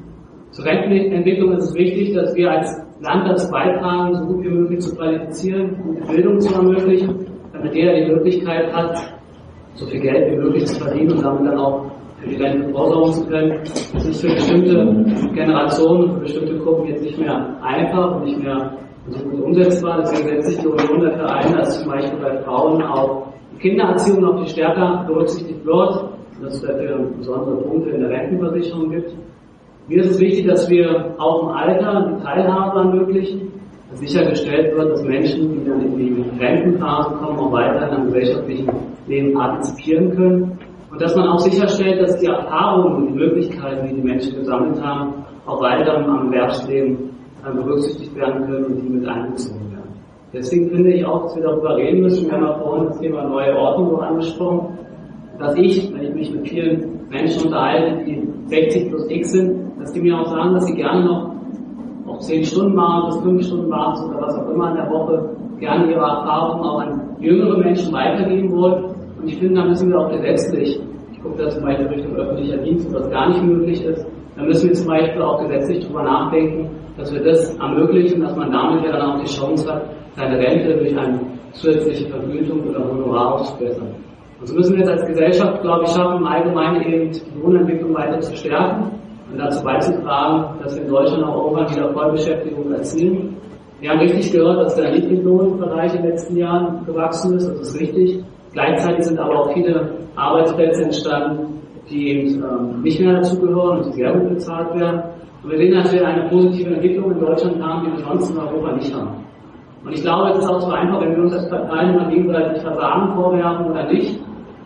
Zur Rentenentwicklung ist es wichtig, dass wir als Land dazu beitragen, so gut wie möglich zu qualifizieren, gute Bildung zu ermöglichen, damit jeder die Möglichkeit hat, so viel Geld wie möglich zu verdienen und damit dann auch für die Rente vorsorgen zu können. Das ist für bestimmte Generationen für bestimmte Gruppen jetzt nicht mehr einfach und nicht mehr so gut umsetzbar. Deswegen setzt sich die Union dafür ein, dass zum Beispiel bei Frauen auch Kindererziehung noch viel stärker berücksichtigt wird dass es dafür besondere Punkte in der Rentenversicherung gibt. Mir ist es wichtig, dass wir auch im Alter die Teilhabe ermöglichen, dass sichergestellt wird, dass Menschen, die dann in die Rentenphase kommen, auch weiterhin am gesellschaftlichen Leben partizipieren können. Und dass man auch sicherstellt, dass die Erfahrungen und die Möglichkeiten, die die Menschen gesammelt haben, auch weiter am Erwerbsleben berücksichtigt werden können und die mit einbezogen werden. Deswegen finde ich auch, dass wir darüber reden müssen. Wir haben ja vorhin das Thema neue Ordnung angesprochen, dass ich, wenn ich mich mit vielen Menschen unterhalte, die 60 plus X sind, dass die mir auch sagen, dass sie gerne noch auf 10 Stunden machen, bis 5 Stunden machen oder was auch immer in der Woche, gerne ihre Erfahrungen auch an jüngere Menschen weitergeben wollen. Und ich finde, da müssen wir auch gesetzlich, ich gucke da zum Beispiel Richtung öffentlicher Dienst, was gar nicht möglich ist, dann müssen wir zum Beispiel auch gesetzlich darüber nachdenken, dass wir das ermöglichen, dass man damit ja dann auch die Chance hat, seine Rente durch eine zusätzliche Vergütung oder Honorar aufzubessern. Und so müssen wir jetzt als Gesellschaft, glaube ich, schaffen, im Allgemeinen eben die Lohnentwicklung weiter zu stärken und dazu beizutragen, dass wir in Deutschland auch irgendwann wieder Vollbeschäftigung erzielen. Wir haben richtig gehört, dass der Niedriglohnbereich in den letzten Jahren gewachsen ist, das ist richtig. Gleichzeitig sind aber auch viele Arbeitsplätze entstanden, die eben ähm, nicht mehr dazugehören und die sehr gut bezahlt werden. Und wir sehen, dass wir eine positive Entwicklung in Deutschland haben, die wir sonst in Europa nicht haben. Und ich glaube, es ist auch so einfach, wenn wir uns als Parteien immer gegenseitig Versagen vorwerfen oder nicht.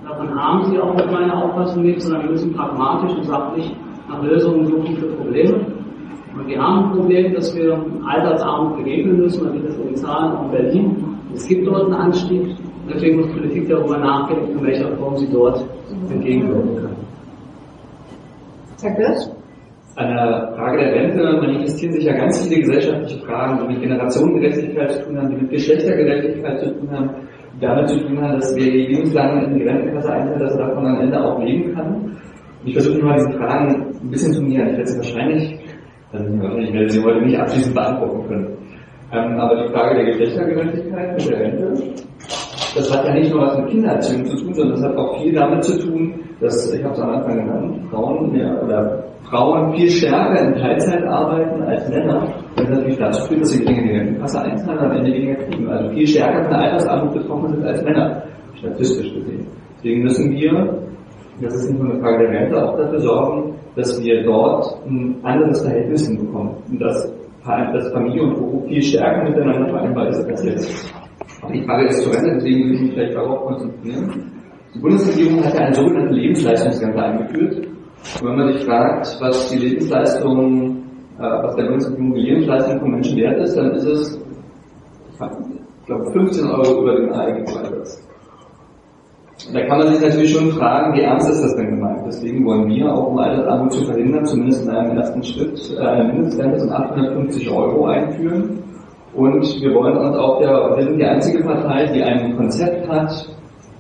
Davon haben sie auch mit meiner Auffassung nichts, sondern wir müssen pragmatisch und sachlich nach Lösungen suchen für Probleme. Und wir haben ein Problem, dass wir Altersarmut begegnen müssen. Man sieht das in den Zahlen auch in Berlin. Es gibt dort einen Anstieg. Deswegen muss Politik darüber nachdenken, in welcher Form sie dort entgegenwirken kann.
Herr Götz?
An der Frage der Rente manifestieren sich ja ganz viele gesellschaftliche Fragen, die mit Generationengerechtigkeit zu tun haben, die mit Geschlechtergerechtigkeit zu tun haben, die damit zu tun haben, dass wer lebenslang in die Rentenkasse eintritt, dass er davon am Ende auch leben kann. Ich versuche mal diese Fragen ein bisschen zu nähern. Ich werde sie wahrscheinlich, also ich werde sie heute nicht abschließend beantworten können. Ähm, aber die Frage der Geschlechtergerechtigkeit mit der Rente, das hat ja nicht nur was mit Kindererziehung zu tun, sondern das hat auch viel damit zu tun, dass, ich habe es am Anfang genannt, Frauen mehr, oder Frauen viel stärker in Teilzeit arbeiten als Männer, das natürlich dazu führt, dass sie gegen die Rentenkasse einzahlen am Ende weniger kriegen. Also viel stärker von der Altersarmut betroffen sind als Männer, statistisch gesehen. Deswegen müssen wir, das ist nicht nur eine Frage der Rente, auch dafür sorgen, dass wir dort ein anderes Verhältnis hinbekommen und dass, dass Familie und Beruf viel stärker miteinander vereinbar ist als jetzt. Die Frage ist zu Ende, deswegen will ich mich vielleicht darauf konzentrieren. Die Bundesregierung hat ja eine sogenannte Lebensleistungsrente eingeführt. Und wenn man sich fragt, was die Lebensleistung, äh, was der Bundesregierung die Lebensleistung von Menschen wert ist, dann ist es, ich glaube, 15 Euro über den AEG-Preis. Da kann man sich natürlich schon fragen, wie ernst ist das denn gemeint? Deswegen wollen wir auch, um Altersarmut zu verhindern, zumindest in einem ersten Schritt äh, eine Mindestgrenze von 850 Euro einführen. Und wir wollen uns auch der, wir sind die einzige Partei, die ein Konzept hat,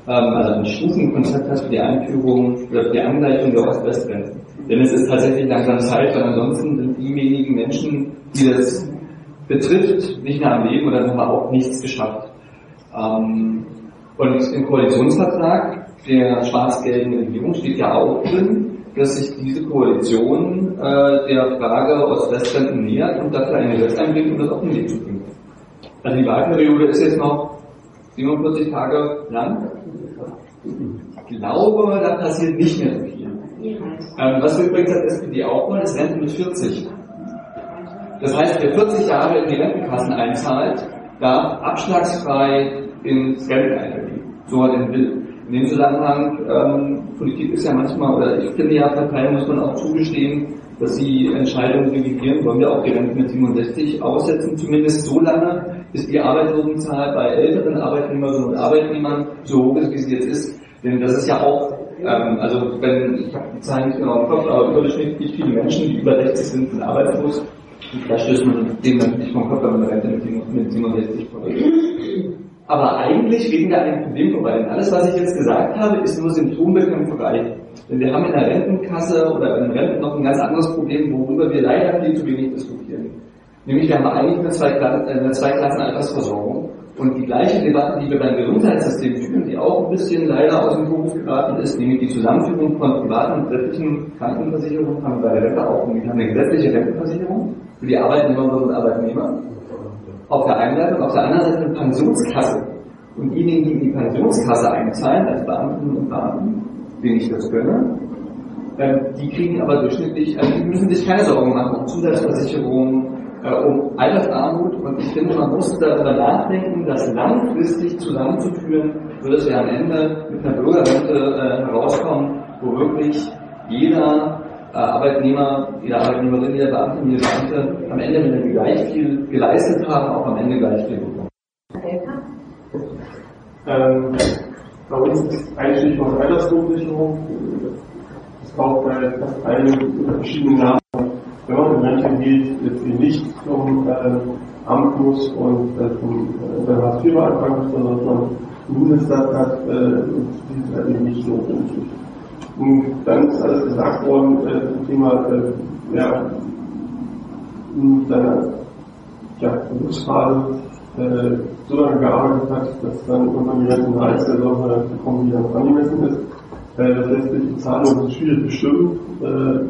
ähm, also ein Stufenkonzept hat für die Einführung oder für die Angleichung der Ost-West-Grenzen. Denn es ist tatsächlich langsam Zeit, weil ansonsten sind diejenigen Menschen, die das betrifft, nicht mehr am Leben oder haben auch nichts geschafft. Ähm, und im Koalitionsvertrag der schwarz-gelben Regierung steht ja auch drin, dass sich diese Koalition äh, der Frage Ost-West-Grenzen nähert und dafür ein Gesetz einbringt, um das auf den zu bringen. Also die Wahlperiode ist jetzt noch 47 Tage lang. Ich glaube, da passiert nicht mehr so viel. Ähm, was wir übrigens als SPD auch wollen, ist Rente mit 40. Das heißt, wer 40 Jahre in die Rentenkassen einzahlt, darf abschlagsfrei ins Geld einlegen. So er denn will. In dem Zusammenhang, ähm, Politik ist ja manchmal, oder ich finde ja, Parteien muss man auch zugestehen, dass sie Entscheidungen revidieren, wollen wir auch die Rente mit 67 aussetzen, zumindest so lange, bis die Arbeitslosenzahl bei älteren Arbeitnehmerinnen und Arbeitnehmern so hoch ist, wie sie jetzt ist. Denn das ist ja auch, ähm, also wenn, ich habe die Zahlen nicht genau im Kopf, aber überdurchschnittlich viele Menschen, die über 60 sind, sind arbeitslos. Und da stößt man dem dann nicht vom Kopf, wenn man eine Rente mit 67 verwendet. Aber eigentlich reden wir an dem Problem vorbei. Denn alles, was ich jetzt gesagt habe, ist nur Symptombekämpferei. Denn wir haben in der Rentenkasse oder in Renten noch ein ganz anderes Problem, worüber wir leider viel zu wenig diskutieren. Nämlich wir haben eigentlich eine Zweiklassen-Altersversorgung. Und die gleiche Debatte, die wir beim Gesundheitssystem führen, die auch ein bisschen leider aus dem Fokus geraten ist, nämlich die Zusammenführung von privaten und gesetzlichen Krankenversicherungen, haben wir bei der Rente auch. Wir haben eine gesetzliche Rentenversicherung für die Arbeitnehmerinnen und Arbeitnehmer auf der einen Seite und auf der anderen Seite eine Pensionskasse. Und diejenigen, die in die Pensionskasse einzahlen, als Beamtinnen und Beamten, denen ich das gönne, ähm, die kriegen aber durchschnittlich, also die müssen sich keine Sorgen machen um Zusatzversicherungen, äh, um Altersarmut. Und ich finde, man muss darüber nachdenken, das langfristig zusammenzuführen, sodass wir am Ende mit einer Bürgerrente äh, herauskommen, wo wirklich jeder Arbeitnehmer, jede Arbeitnehmerin, jeder Beamte, jede Beamte am Ende, wenn wir gleich viel geleistet haben, auch am Ende gleich viel bekommen.
Ähm, bei uns ist ein Stichwort Alterslohnsicherung. Es taucht bei fast allen verschiedenen Namen. Wenn man in Rente geht, jetzt eben nicht zum äh, Amt muss und äh, zum äh, Hartz IV beantragen muss, sondern dass man einen Bundestag hat, äh, und dieses halt eben nicht notwendig. Und dann ist alles gesagt worden äh, zum Thema, äh, ja, in seiner ja, Berufsphase äh, so lange gearbeitet hat, dass dann irgendwann die ganzen Hals der Sache bekommen, die dann angemessen ist. Äh, das lässt sich die Zahlung schwierig bestimmen. Äh,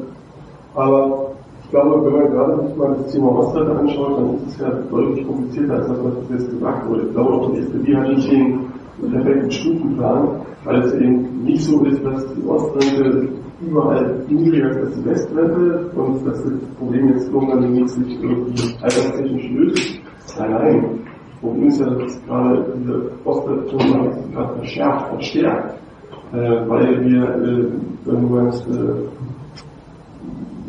aber ich glaube, wenn man gerade sich mal das Thema Ostseite anschaut, dann ist es ja deutlich komplizierter als das, was jetzt gesagt wurde. Ich glaube, auch die SPD hat nicht den perfekten Stufenplan, weil es eben nicht so ist, dass die Ostrente überall niedriger ist als die Westrente und dass das Problem jetzt irgendwann demnächst sich irgendwie alterstechnisch löst. Nein, nein. Problem ist ja, dass gerade diese Ostrente gerade verschärft, verstärkt, äh, weil wir, äh, wenn du meinst, äh,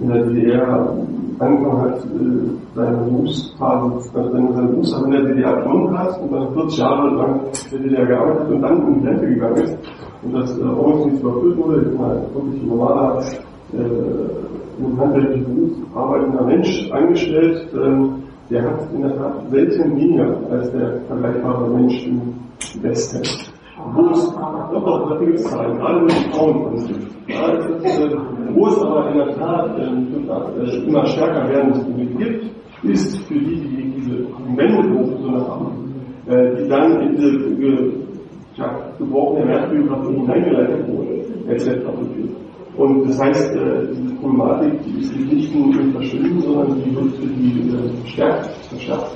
in der DDR angefangen hat, äh, seine Berufsphase, also seine Berufsphase in der DDR begonnen hast und dann 40 Jahre lang in der DDR gearbeitet und dann in die Rente gegangen ist und das äh, auch nicht überfüllt wurde, ist mal wirklich ein normaler, äh, im handwerklichen Beruf arbeitender Mensch angestellt, ähm, der hat in der Tat selten weniger als der vergleichbare Mensch im Westen. Wo es, doch, doch, dafür gibt es Zahlen, gerade wenn die Frauen sind. Ja, es ist, äh, wo es aber in der Tat äh, immer stärker werdendes Problem gibt, ist für die, die diese Wendeberufe haben, äh, die dann in diese ja, gebrochene Wertbiografie hineingeleitet wurden, etc. Und das heißt, äh, diese Problematik, die ist nicht nur im Verschwinden, sondern die wird die, äh, verstärkt, verstärkt.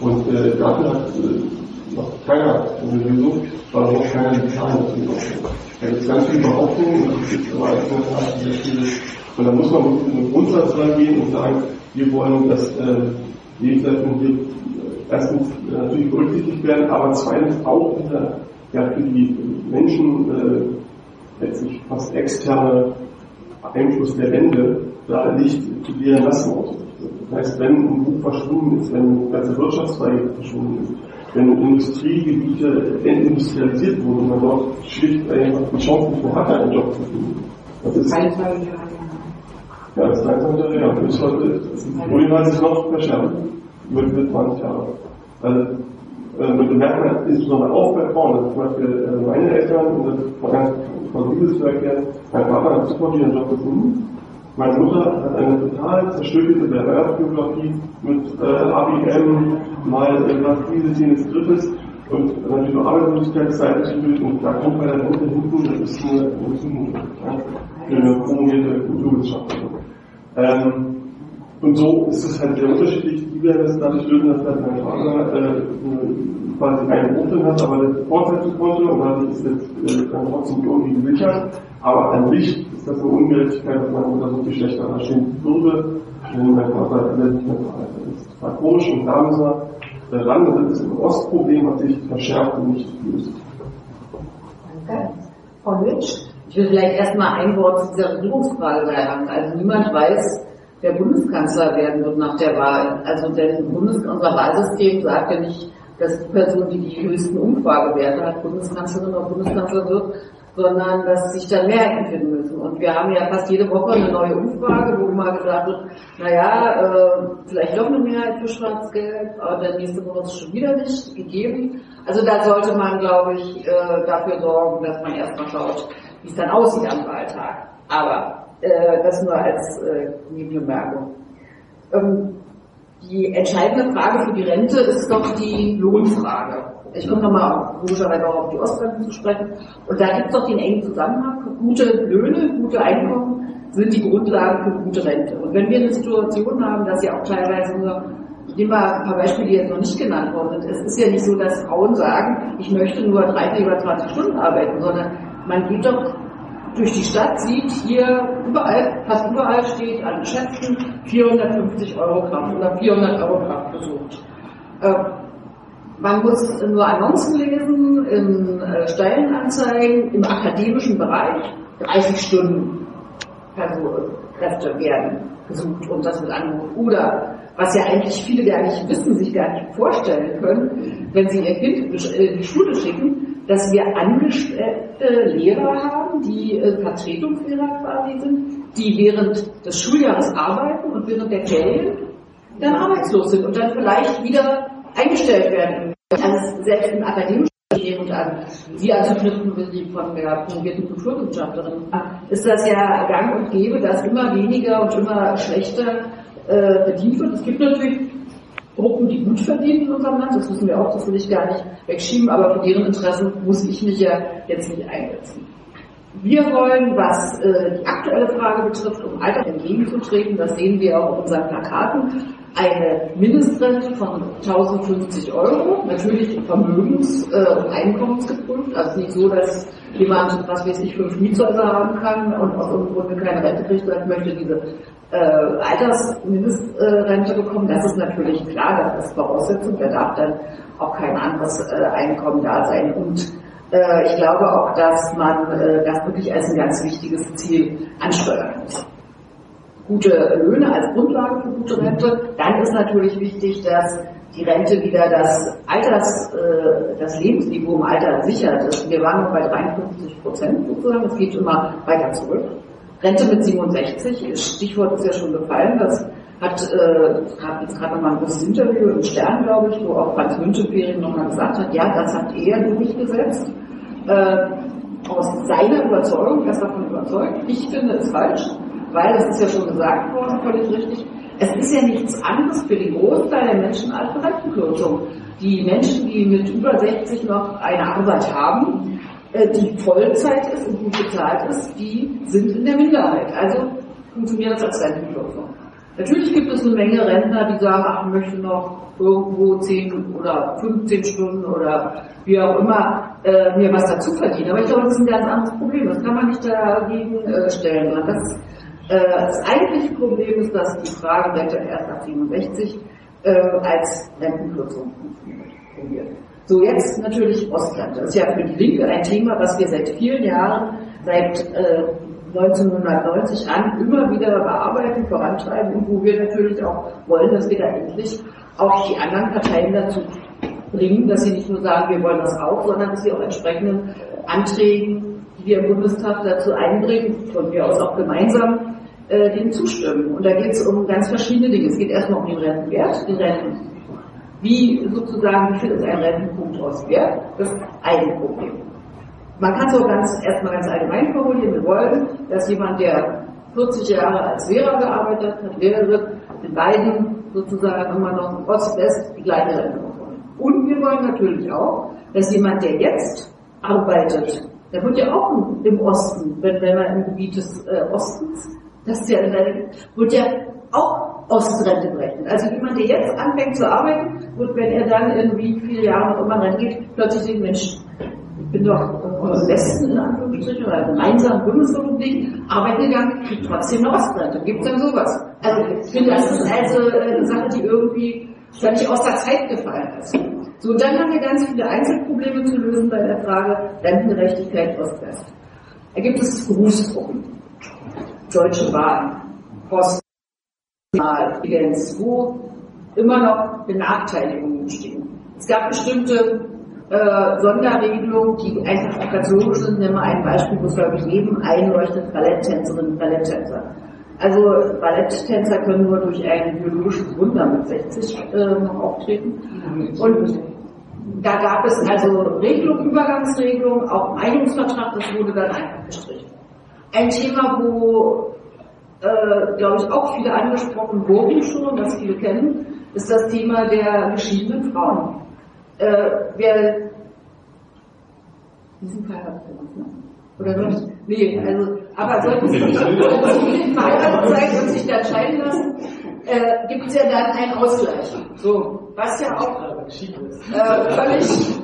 Und äh, dafür hat äh, noch keiner eine Lösung, weil noch keiner die Zahlen dazu bekommt. Da gibt es ganz viele Behauptungen, und es gibt aber Tat sehr viele. Und da muss man mit einem Grundsatz rangehen und sagen, wir wollen, dass äh, Lebensleistungen hier erstens äh, natürlich berücksichtigt werden, aber zweitens auch in der, ja, für die Menschen äh, letztlich fast externe Einfluss der Wende da nicht zu deren Lasten ausrichtet. Das heißt, wenn ein Buch verschwunden ist, wenn ganze Wirtschaftszweige verschwunden ist, wenn Industriegebiete entindustrialisiert wurden und man dort schlicht einfach die Chance nicht mehr hatte, einen Job zu finden. Das ist, ja, das ist langsam wieder real. Das Problem hat sich noch verschärft. Über diese 20 Jahre. Also, äh, man merkt insbesondere auch bei Frauen, dass zum Beispiel äh, meine Eltern, um das vor ganz plausibel zu erklären, mein Vater hat wieder einen Job gefunden. Meine Mutter hat eine total zerstückelte Bewerbsbiografie mit äh, ABM, mal äh, was dieses, jenes, drittes und natürlich noch Arbeitslosigkeitszeit gespielt und da kommt bei der Runde hinten, das ist eine, das ist eine, eine promovierte Kulturwissenschaftlerin. Ähm, und so ist es halt sehr unterschiedlich. Die werden es dadurch lösen, dass halt mein Vater äh, quasi einen Beruf hat, aber das fortsetzen konnte und dadurch ist jetzt äh, dann trotzdem irgendwie gesichert. Aber an sich ist das eine Ungerechtigkeit, dass meine Mutter so viel schlechter verstehen würde, wenn mein Vater nicht mehr verheiratet ist. Das war komisch und da müssen wir daran, das ist ein Ostproblem, hat sich verschärft und nicht gelöst.
Danke. Frau Lütsch? Ich will vielleicht erstmal ein Wort zu dieser Regierungsfrage sagen. Also niemand weiß, wer Bundeskanzler werden wird nach der Wahl. Also denn Bundes unser Wahlsystem sagt ja nicht, dass die Person, die die höchsten Umfragewerte hat, Bundeskanzlerin oder Bundeskanzler wird, sondern dass sich dann Mehrheiten finden müssen. Und wir haben ja fast jede Woche eine neue Umfrage, wo mal gesagt wird, naja, äh, vielleicht doch eine Mehrheit für Schwarz-Gelb, aber dann nächste Woche ist es schon wieder nicht gegeben. Also da sollte man, glaube ich, äh, dafür sorgen, dass man erstmal schaut, wie es dann aussieht am Wahltag. Aber äh, das nur als äh, Nebenbemerkung. Ähm, die entscheidende Frage für die Rente ist doch die Lohnfrage. Ich komme nochmal logischerweise auch auf die Ostgrenze zu sprechen. Und da gibt es doch den engen Zusammenhang. Gute Löhne, gute Einkommen sind die Grundlagen für gute Rente. Und wenn wir eine Situation haben, dass ja auch teilweise nur, ich nehme mal ein paar Beispiele, die jetzt noch nicht genannt worden sind. Es ist ja nicht so, dass Frauen sagen, ich möchte nur 30 oder 20 Stunden arbeiten, sondern man geht doch durch die Stadt, sieht hier überall, fast überall steht an Geschäften 450 Euro Kraft oder 400 Euro Kraft besucht. Äh, man muss nur Annoncen lesen, in äh, Stellenanzeigen, im akademischen Bereich, 30 Stunden Kräfte werden gesucht und das wird angeboten. Oder, was ja eigentlich viele gar nicht wissen, sich gar nicht vorstellen können, wenn sie ihr Kind in die Schule schicken, dass wir angestellte Lehrer haben, die äh, Vertretungslehrer quasi sind, die während des Schuljahres arbeiten und während der Ferien dann arbeitslos sind und dann vielleicht wieder eingestellt werden. Also selbst im akademischen und an Sie anzuknüpfen, wie Sie von der promovierten Kulturwissenschaftlerin, ist das ja gang und gäbe, dass immer weniger und immer schlechter äh, bedient wird. Es gibt natürlich Gruppen, die gut verdienen in unserem Land, das müssen wir auch, das will ich gar nicht wegschieben, aber für deren Interessen muss ich mich ja jetzt nicht einsetzen. Wir wollen, was äh, die aktuelle Frage betrifft, um Alter entgegenzutreten, das sehen wir auch auf unseren Plakaten, eine Mindestrente von 1050 Euro, natürlich vermögens- äh, und einkommensgeprüft, also nicht so, dass jemand, was weiß ich, fünf Mietshäuser haben kann und aus irgendeinem Grunde keine Rente kriegt, sondern möchte diese äh, Altersmindestrente bekommen. Das ist natürlich klar, das ist Voraussetzung, da darf dann auch kein anderes äh, Einkommen da sein. Und äh, ich glaube auch, dass man äh, das wirklich als ein ganz wichtiges Ziel ansteuern muss. Gute Löhne als Grundlage für gute Rente. Dann ist natürlich wichtig, dass die Rente wieder das Alters, äh, das Lebensniveau im Alter sichert. Wir waren noch bei 53 Prozent sozusagen. Es geht immer weiter zurück. Rente mit 67, Stichwort ist ja schon gefallen, das hat äh, jetzt gerade nochmal ein großes Interview im Stern, glaube ich, wo auch Franz Müntefering nochmal gesagt hat, ja, das hat er durchgesetzt, äh, aus seiner Überzeugung, er ist davon überzeugt. Ich finde es falsch, weil, das ist ja schon gesagt worden, völlig richtig, es ist ja nichts anderes für den Großteil der Menschen als Rentenkürzung. Die Menschen, die mit über 60 noch eine Arbeit haben, die Vollzeit ist und gut bezahlt ist, die sind in der Minderheit. Also funktioniert das als Rentenkürzung. Natürlich gibt es eine Menge Rentner, die sagen, ach, ich möchte noch irgendwo 10 oder 15 Stunden oder wie auch immer äh, mir was dazu verdienen. Aber ich glaube, das ist ein ganz anderes Problem. Das kann man nicht dagegen äh, stellen. Das, äh, das eigentliche Problem ist, dass die Frage Rente erst ab 67 äh, als Rentenkürzung funktioniert. So, jetzt natürlich Ostland. Das ist ja für die Linke ein Thema, was wir seit vielen Jahren, seit äh, 1990 an immer wieder bearbeiten, vorantreiben und wo wir natürlich auch wollen, dass wir da endlich auch die anderen Parteien dazu bringen, dass sie nicht nur sagen, wir wollen das auch, sondern dass sie auch entsprechenden Anträgen, die wir im Bundestag dazu einbringen, von mir aus auch gemeinsam, äh, dem zustimmen. Und da geht es um ganz verschiedene Dinge. Es geht erstmal um den Rentenwert, den Renten. Wie sozusagen, wie viel ist ein Rentenpunkt aus Wert? Das ist ein Problem. Man kann es auch ganz, erstmal ganz allgemein formulieren. Wir wollen, dass jemand, der 40 Jahre als Lehrer gearbeitet hat, Lehrerin, in beiden sozusagen immer noch Ost-West die gleiche Rente bekommen. Und wir wollen natürlich auch, dass jemand, der jetzt arbeitet, der wird ja auch im Osten, wenn, wenn man im Gebiet des äh, Ostens, das ist ja, wird ja auch Ostrente berechnet. Also jemand, der jetzt anfängt zu arbeiten, wird, wenn er dann in wie viele Jahre noch immer reingeht, plötzlich den Mensch ich bin doch im Westen in Anführungsstrichen oder gemeinsam Bundesrepublik arbeiten gegangen, kriegt trotzdem eine Ostrente. Gibt es denn sowas? Also ich finde, das ist also eine Sache, die irgendwie völlig aus der Zeit gefallen ist. So, dann haben wir ganz viele Einzelprobleme zu lösen bei der Frage Rentengerechtigkeit Ost-West. Da gibt es Berufsgruppen, Deutsche Bahn, Post, Evidenz, wo immer noch Benachteiligungen bestehen. Es gab bestimmte äh, Sonderregelungen, die einfach auch ganz logisch sind. Nehmen wir ein Beispiel, wo es, glaube ich, jedem einleuchtet, Balletttänzerinnen und Balletttänzer. Also Balletttänzer können nur durch ein biologisches Wunder mit 60 äh, auftreten. Und da gab es also Regelungen, Übergangsregelungen, auch im Einigungsvertrag, das wurde dann einfach gestrichen. Ein Thema, wo, äh, glaube ich, auch viele angesprochen wurden schon, das viele kennen, ist das Thema der geschiedenen Frauen äh, wer diesen Fall hat ne? Oder nicht? Nee, also, aber sollten Sie nicht verheiratet sein und sich dann scheiden lassen, äh, gibt es ja dann einen Ausgleich. So, was ja auch äh, völlig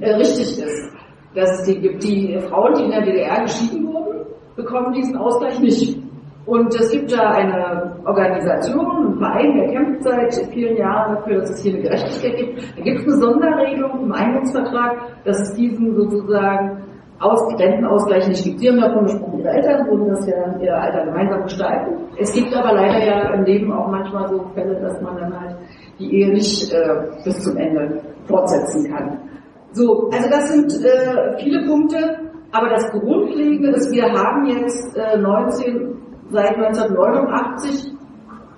äh, richtig ist, dass es die gibt. Die Frauen, die in der DDR geschieden wurden, bekommen diesen Ausgleich nicht. Und es gibt da eine Organisation, einen Verein, der kämpft seit vielen Jahren dafür, dass es hier eine Gerechtigkeit gibt. Da gibt es eine Sonderregelung im Einigungsvertrag, dass es diesen sozusagen Aus Rentenausgleich nicht gibt. Sie haben davon gesprochen, Ihre Eltern würden das ja dann ihr Alter gemeinsam gestalten. Es gibt aber leider ja im Leben auch manchmal so Fälle, dass man dann halt die Ehe nicht äh, bis zum Ende fortsetzen kann. So, also das sind äh, viele Punkte, aber das Grundlegende ist, wir haben jetzt äh, 19 seit 1989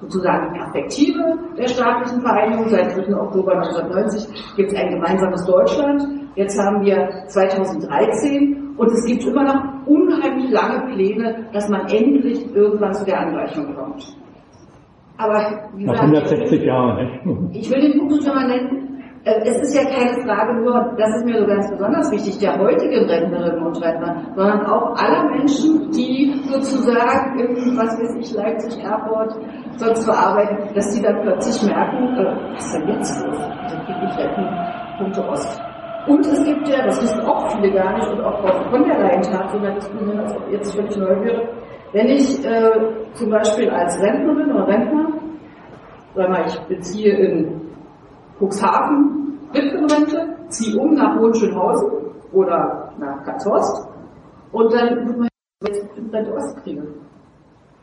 sozusagen die Perspektive der staatlichen Vereinigung. Seit 3. Oktober 1990 gibt es ein gemeinsames Deutschland. Jetzt haben wir 2013 und es gibt immer noch unheimlich lange Pläne, dass man endlich irgendwann zu der Angleichung kommt. Aber wie
Nach
gesagt,
160 Jahren. ne?
ich will den Punkt schon mal nennen. Äh, Es ist ja keine Frage nur, das ist mir so ganz besonders wichtig, der heutigen Rentnerinnen und Rentner, sondern auch aller Menschen, die sozusagen in, was weiß ich, Leipzig Airport sonst verarbeiten, dass die dann plötzlich merken, äh, was ist denn jetzt los? Dann kriege ich Rentenpunkte Ost. Und es gibt ja, das wissen auch viele gar nicht, und auch von der Leyen tat so eine Diskussion, als ob jetzt völlig neu wäre, wenn ich äh, zum Beispiel als Rentnerin oder Rentner, sag mal, ich beziehe in Cuxhaven Witwenrente, ziehe um nach Hohenschönhausen oder nach Katzhorst und dann wird man jetzt Rente Ost kriegen.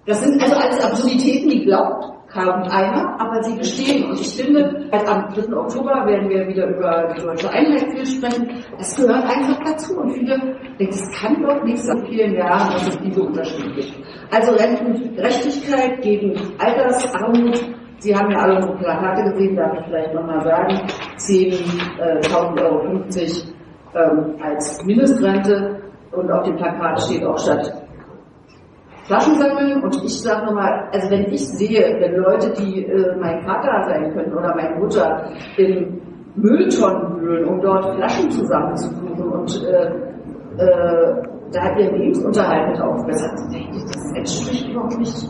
Das sind also alles Absurditäten, die glaubt kaum einer, aber sie bestehen. Und ich finde, halt am 3. Oktober werden wir wieder über die deutsche Einheit viel sprechen. Das gehört einfach dazu. Und viele denken, das kann doch nicht so vielen Jahren, dass es diese Unterschiede gibt. Also Rentengerechtigkeit gegen Altersarmut. Sie haben ja alle unsere Plakate gesehen, darf ich vielleicht nochmal sagen. 10.000 Euro 50 ähm, als Mindestrente. Und auf dem Plakat steht auch statt Flaschen sammeln und ich sage nochmal, also wenn ich sehe, wenn Leute, die äh, mein Vater sein können oder meine Mutter in Mülltonnen wühlen, um dort Flaschen zusammenzusuchen und äh, äh, da ihren Lebensunterhalt mit aufbessern, denke ich, das entspricht überhaupt nicht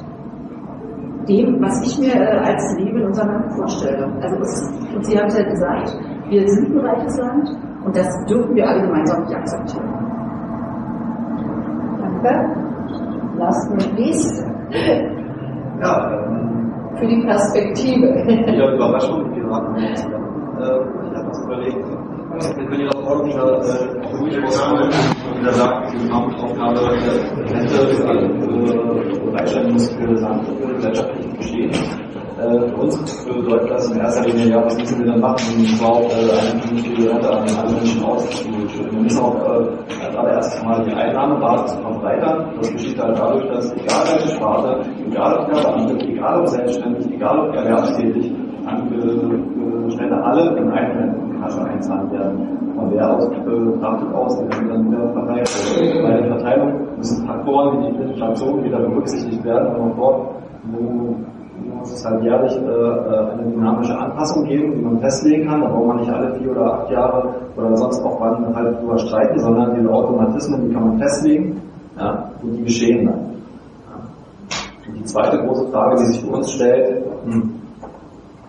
dem, was ich mir äh, als Leben in unserem Land vorstelle. Also es, und Sie haben es ja gesagt, wir sind ein reiches Land und das dürfen wir alle gemeinsam nicht akzeptieren.
Danke. Last but not least,
Ja, ähm,
für die Perspektive.
wieder Überraschung, die Piraten. Äh, ich habe was überlegt. Wir können ja auch wieder äh, wieder sagt, die Armutaufgabe äh, Rente äh, bereitstellen muss für gesamte gesellschaftliche Geschehen. Äh, für uns bedeutet das in erster Linie, ja, was müssen wir denn machen, um überhaupt äh, eine vernünftige Rente an alle Menschen auszuführen. Wir müssen auch äh, als allererstes mal die Einnahmebasis verbreitern. Das geschieht halt dadurch, dass egal welche Sparte, egal ob Gewerbeamt, egal ob selbstständig, egal ob erwerbstätig, Angestellte alle in eine Rentenkasse einzahlen werden. Von der aus betrachtet aus, die werden dann wieder verteilt. Bei der Verteilung müssen Faktoren wie die Inflation wieder berücksichtigt werden und dort, wo muss es halt jährlich äh, äh, eine dynamische Anpassung geben, die man festlegen kann. Da braucht man nicht alle vier oder acht Jahre oder sonst auch wann halt drüber streiten, sondern diese Automatismen, die kann man festlegen ja, und die geschehen dann. Und die zweite große Frage, die sich für uns stellt, hm,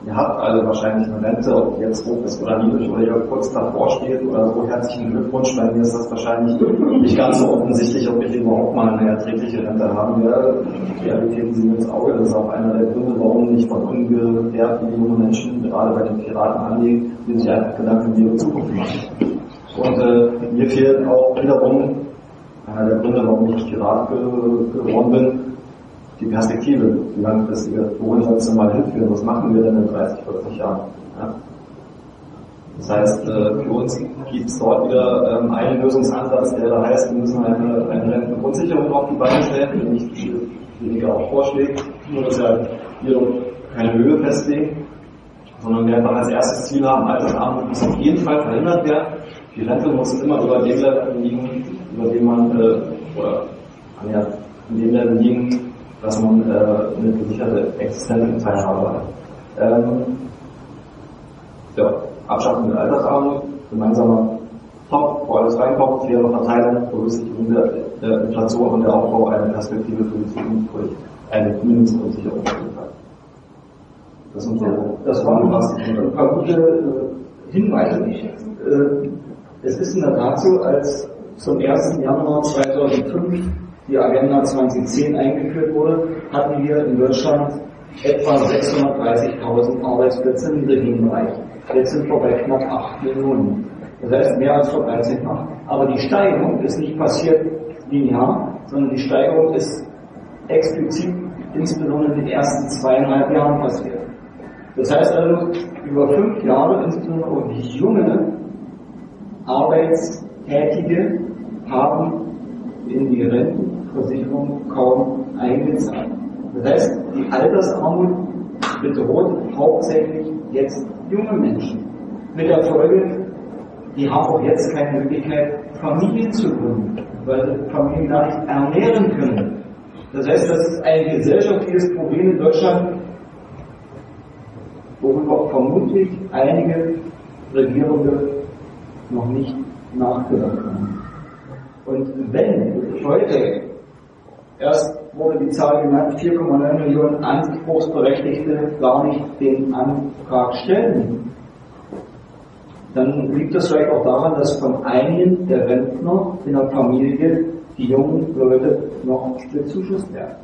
Ihr habt alle wahrscheinlich eine Rente, ob jetzt hoch ist oder niedrig oder ihr kurz davor steht oder so. Herzlichen Glückwunsch. Bei mir ist das wahrscheinlich nicht ganz so offensichtlich, ob ich überhaupt mal eine erträgliche Rente haben werde. Die Realitäten sind ins Auge. Das ist auch einer der Gründe, warum nicht von ungefähr viele junge Menschen gerade bei den Piraten anlegen, die sich einfach Gedanken um ihre Zukunft machen. Und äh, mir fehlt auch wiederum einer der Gründe, warum ich Pirat ge geworden bin, die Perspektive, die langfristige, wohin soll es denn mal hinführen? Was machen wir denn in 30, 40 Jahren? Ja? Das heißt, äh, für uns gibt es dort wieder ähm, einen Lösungsansatz, der da heißt, wir müssen eine, eine Rentengrundsicherung auf die Beine stellen, die nicht weniger auch vorschlägt, nur dass wir hier keine Höhe festlegen, sondern wir einfach als erstes Ziel haben, Altersarmut muss auf jeden Fall verhindert werden. Die Rente muss immer über dem Level liegen, über dem man, äh, oder ja, in dem Level liegen, dass man äh, eine gesicherte Existenz Teilhabe hat. Ähm, ja, Abschaffung der Altersarmut, gemeinsamer Top, wo alles reinkommt, faire Verteilung, Berücksichtigung der, der Inflation und der Aufbau einer Perspektive für die Zukunft durch eine Mindestunsicherung. Das sind so, das waren
ein paar gute äh, Hinweise. Äh, es ist in der Tat so, als zum 1. Januar 2005 die Agenda 2010 eingeführt wurde, hatten wir in Deutschland etwa 630.000 Arbeitsplätze im niedrigen Bereich. Jetzt sind wir bei knapp 8 Millionen. Das heißt mehr als vor 13 Jahren. Aber die Steigerung ist nicht passiert linear, sondern die Steigerung ist explizit insbesondere in den ersten zweieinhalb Jahren passiert. Das heißt also, über fünf Jahre, insbesondere auch die junge Arbeitstätige, haben in die Rentenversicherung kaum eingezahlt. Das heißt, die Altersarmut bedroht hauptsächlich jetzt junge Menschen. Mit der Folge, die haben auch jetzt keine Möglichkeit, Familien zu gründen, weil Familien gar nicht ernähren können. Das heißt, das ist ein gesellschaftliches Problem in Deutschland, worüber vermutlich einige Regierende noch nicht nachgedacht haben. Und wenn heute erst wurde die Zahl genannt, 4,9 Millionen Anspruchsberechtigte gar nicht den Antrag stellen, dann liegt das vielleicht auch daran, dass von einigen der Rentner in der Familie die jungen Leute noch bezuschusst werden.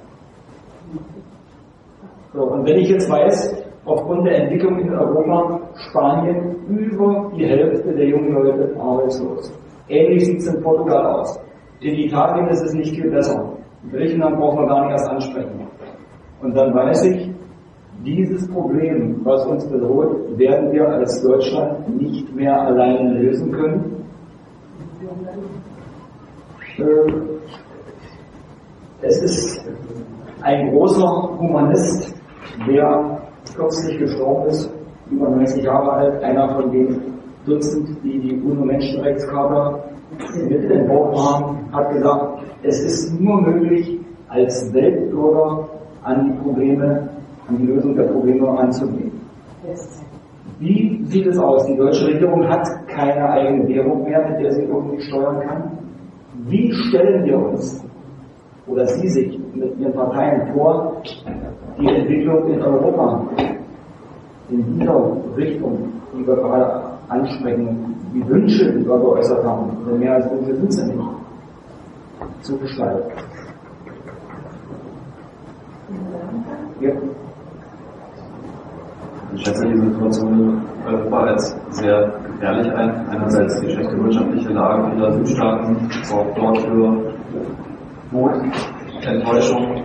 So, und wenn ich jetzt weiß, aufgrund der Entwicklung in Europa, Spanien, über die Hälfte der jungen Leute arbeitslos. Ähnlich sieht es in Portugal aus. In Italien ist es nicht viel besser. Griechenland brauchen wir gar nicht erst ansprechen. Und dann weiß ich, dieses Problem, was uns bedroht, werden wir als Deutschland nicht mehr alleine lösen können. Äh, es ist ein großer Humanist, der kürzlich gestorben ist, über 90 Jahre alt, einer von den Dutzend, die die UNO-Menschenrechtscharta mitentworfen haben, hat gesagt, es ist nur möglich, als Weltbürger an die Probleme, an die Lösung der Probleme anzugehen. Wie sieht es aus? Die deutsche Regierung hat keine eigene Währung mehr, mit der sie irgendwie steuern kann. Wie stellen wir uns, oder Sie sich mit Ihren Parteien vor, die Entwicklung in Europa in dieser Richtung, die wir gerade ansprechen, die Wünsche, die wir geäußert haben, denn mehr als Wünsche sind sie nicht, zu gestalten.
Ja. Ich schätze die Situation in Europa als sehr gefährlich ein. Einerseits die schlechte wirtschaftliche Lage vieler Südstaaten sorgt dort für Not, Enttäuschung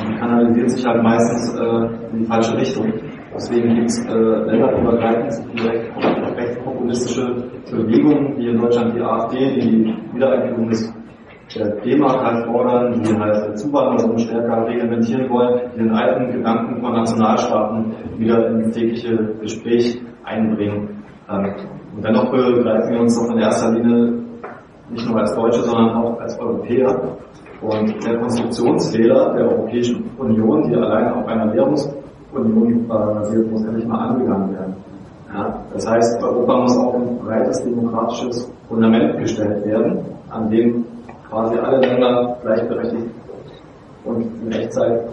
und kanalisiert sich halt meistens äh, in die falsche Richtung. Deswegen gibt es äh, länderübergreifend die recht, populistische Bewegungen, wie in Deutschland die AfD, die Wiedereinführung des D-Mark halt fordern, die halt Zuwanderung stärker reglementieren wollen, die den alten Gedanken von Nationalstaaten wieder ins tägliche Gespräch einbringen. Ähm, und dennoch begreifen wir uns doch in erster Linie nicht nur als Deutsche, sondern auch als Europäer. Und der Konstruktionsfehler der Europäischen Union, die allein auf einer Währungsunion basiert, muss endlich mal angegangen werden. Ja, das heißt, Europa muss auf ein breites demokratisches Fundament gestellt werden, an dem quasi alle Länder gleichberechtigt und in Echtzeit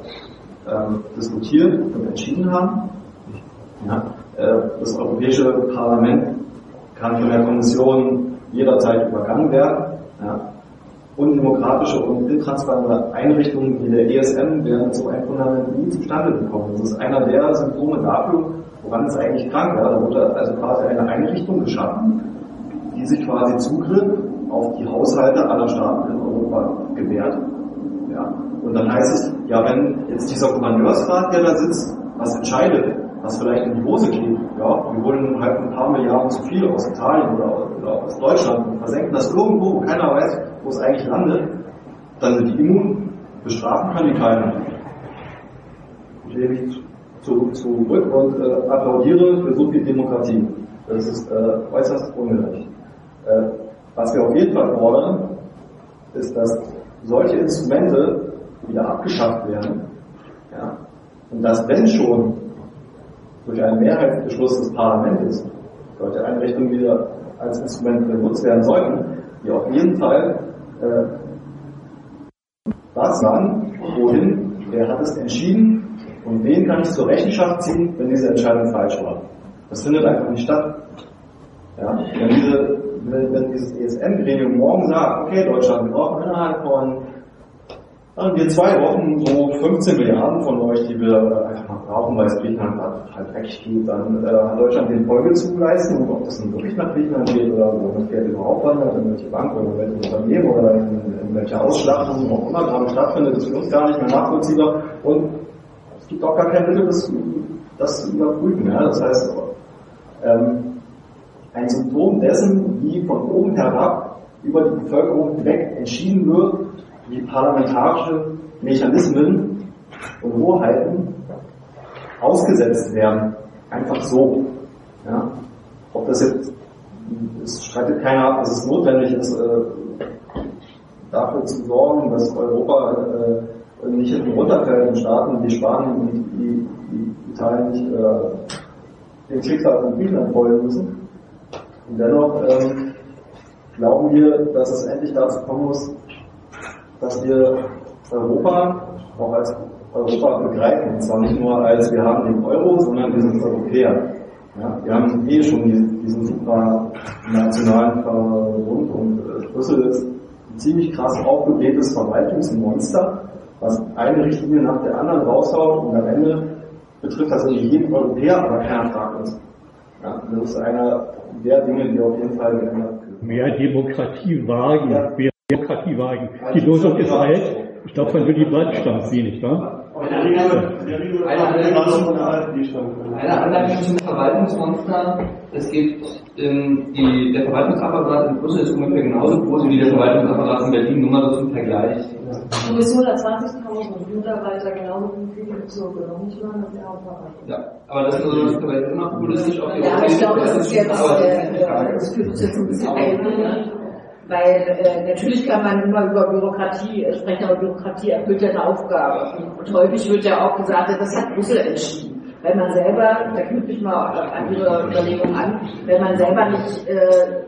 ähm, diskutieren und entschieden haben. Ja, äh, das Europäische Parlament kann von der Kommission jederzeit übergangen werden. Ja. Undemokratische und intransparente Einrichtungen wie der ESM werden zu einem Fundament nie zustande gekommen. Das ist einer der Symptome dafür, woran es eigentlich krank war. Da wurde also quasi eine Einrichtung geschaffen, die sich quasi Zugriff auf die Haushalte aller Staaten in Europa gewährt. Ja. Und dann heißt es, ja, wenn jetzt dieser Gouverneursrat, der da sitzt, was entscheidet, was vielleicht in die Hose geht, ja, wir holen halt ein paar Milliarden zu viel aus Italien oder, oder aus Deutschland und versenken das irgendwo, wo keiner weiß, wo es eigentlich landet, dann sind die immun, bestrafen kann die keiner. Ich lehne mich zurück, zurück und äh, applaudiere für so viel Demokratie. Das ist äh, äußerst ungerecht. Äh, was wir auf jeden Fall fordern, ist, dass solche Instrumente wieder abgeschafft werden. Ja, und dass, wenn schon durch einen Mehrheitsbeschluss des Parlaments solche Einrichtungen wieder als Instrument benutzt werden sollten, die auf jeden Fall äh, was sagen, wohin, wer hat es entschieden und wen kann ich zur Rechenschaft ziehen, wenn diese Entscheidung falsch war. Das findet einfach nicht statt. Ja, wenn, diese, wenn, wenn dieses ESM-Gremium morgen sagt, okay, Deutschland, wir brauchen innerhalb von dann wir zwei Wochen so 15 Milliarden von euch, die wir äh, einfach mal brauchen, weil es Griechenland halt dreckig geht, dann äh, hat Deutschland den Folge zu leisten ob das nun wirklich nach Griechenland geht oder wo das Geld überhaupt wandert, in welche Bank oder in welche Unternehmen oder in, in welche Ausschlachtung auch immer gerade stattfindet, ist für uns gar nicht mehr nachvollziehbar und es gibt auch gar kein Mittel, das, das zu überprüfen. Ja? Das heißt, ähm, ein Symptom dessen, wie von oben herab über die Bevölkerung hinweg entschieden wird, wie parlamentarische Mechanismen und Hoheiten ausgesetzt werden. Einfach so. Ja? Ob das jetzt, es streitet keiner ab, dass es notwendig ist, äh, dafür zu sorgen, dass Europa äh, nicht hinten runterfällt und Staaten wie Spanien und die Italien nicht äh, den Schicksal von Griechenland folgen müssen. Und dennoch ähm, glauben wir, dass es endlich dazu kommen muss, dass wir Europa auch als Europa begreifen. Und zwar nicht nur als wir haben den Euro, sondern wir sind Europäer. Ja, wir haben eh schon diesen, diesen supranationalen Verbund und äh, Brüssel ist ein ziemlich krass aufgeblähtes Verwaltungsmonster, was eine Richtlinie nach der anderen raushaut und am Ende betrifft das irgendwie jeden Europäer, aber keiner fragt uns. Ja, das ist einer der Dinge, die auf jeden Fall geändert.
Mehr Demokratie wagen, ja. mehr Demokratie wagen. Die Lösung ist alt. Ich glaube, von Willy Brandt stammt sie, nicht wahr?
Eine Anmerkung zum Verwaltungsmonster. Es gibt ähm, die, der Verwaltungsapparat in Brüssel ist ungefähr genauso groß wie der Verwaltungsapparat in Berlin, nur mal so zum Vergleich.
Ja. Bis 120.000 Mitarbeiter genauso wie viele Bezirke, noch nicht mal das Apparat.
Ja, aber das ist also das vielleicht immer populistisch auf die
Ja, ich glaube, das ist jetzt, äh, das führt uns jetzt ein bisschen ein. Weil äh, natürlich kann man immer über Bürokratie sprechen, aber Bürokratie erfüllt ja eine Aufgabe. Und häufig wird ja auch gesagt, das hat Brüssel entschieden. Wenn man selber, da knüpfe ich mal an Ihre Überlegung an, wenn man selber nicht äh,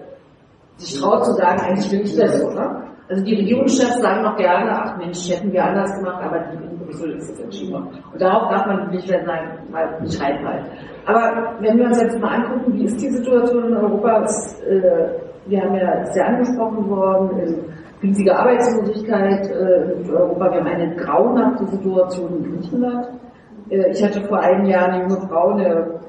sich traut zu sagen, eigentlich will ich das. Ne? Also die Regierungschefs sagen noch gerne, ach Mensch, hätten wir anders gemacht, aber die in Brüssel ist es entschieden. Und darauf darf man nicht mehr sein, mal nicht reinfallen. Aber wenn wir uns jetzt mal angucken, wie ist die Situation in Europa, ist, äh, wir haben ja, ja angesprochen worden, riesige Arbeitslosigkeit äh, in Europa. Wir haben eine grauenhafte Situation in Griechenland. Äh, ich hatte vor einem Jahr eine junge Frau, eine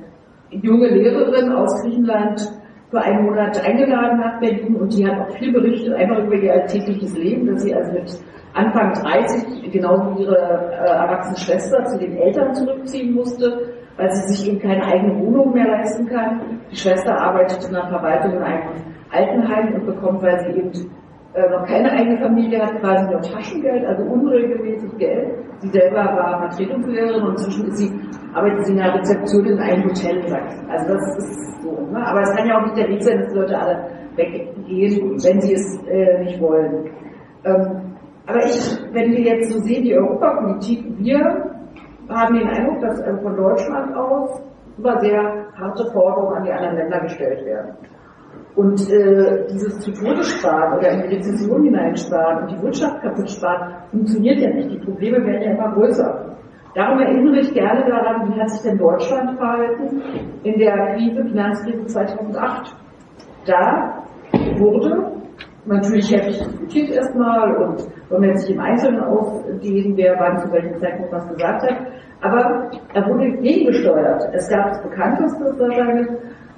junge Lehrerin aus Griechenland, für einen Monat eingeladen nach Berlin und die hat auch viel berichtet, einfach über ihr alltägliches Leben, dass sie also mit Anfang 30, genauso wie ihre äh, erwachsene Schwester, zu den Eltern zurückziehen musste, weil sie sich eben keine eigene Wohnung mehr leisten kann. Die Schwester arbeitet in der Verwaltung in einem Altenheim und bekommt, weil sie eben äh, noch keine eigene Familie hat, quasi nur Taschengeld, also unregelmäßig Geld. Sie selber war Vertretungslehrerin und inzwischen ist sie, arbeitet sie in der Rezeption in einem Hotel in Sachsen. Also das ist so. Ne? Aber es kann ja auch nicht der Weg sein, dass die Leute alle weggehen, wenn sie es äh, nicht wollen. Ähm, aber ich, wenn wir jetzt so sehen, die Europapolitik, wir haben den Eindruck, dass äh, von Deutschland aus über sehr harte Forderungen an die anderen Länder gestellt werden. Und äh, dieses zu Tode sparen oder in die Rezession hineinsparen und die Wirtschaft kaputt sparen, funktioniert ja nicht. Die Probleme werden ja immer größer. Darum erinnere ich gerne daran, wie hat sich denn Deutschland verhalten in der Krise, Finanzkrise 2008. Da wurde natürlich heftig diskutiert erstmal und wollen wir jetzt nicht im Einzelnen ausdehnen, wer wann zu welchem Zeitpunkt was gesagt hat, aber er wurde gegengesteuert. Es gab das bekannteste wahrscheinlich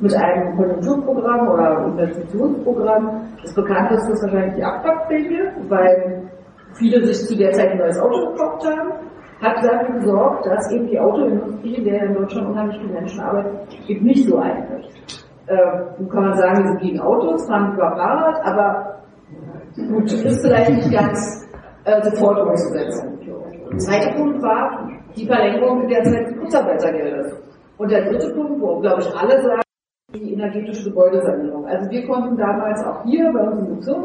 mit einem Konjunkturprogramm oder Investitionsprogramm. Das bekannteste ist wahrscheinlich die Abwrackprämie, weil viele sich zu der Zeit ein neues Auto gekauft haben. Hat dafür gesorgt, dass eben die Autoindustrie, in der in Deutschland unheimlich viele Menschen arbeiten, eben nicht so einbricht. Ähm, kann man sagen, wir sind gegen Autos, fahren über Fahrrad, aber gut, ist vielleicht nicht ganz äh, sofort umzusetzen. Der zweite Punkt war die Verlängerung der Zeit des Kurzarbeitergeldes. Und der dritte Punkt, wo, glaube ich, alle sagen, die energetische Gebäudesanierung. Also wir konnten damals auch hier bei uns im Bezirk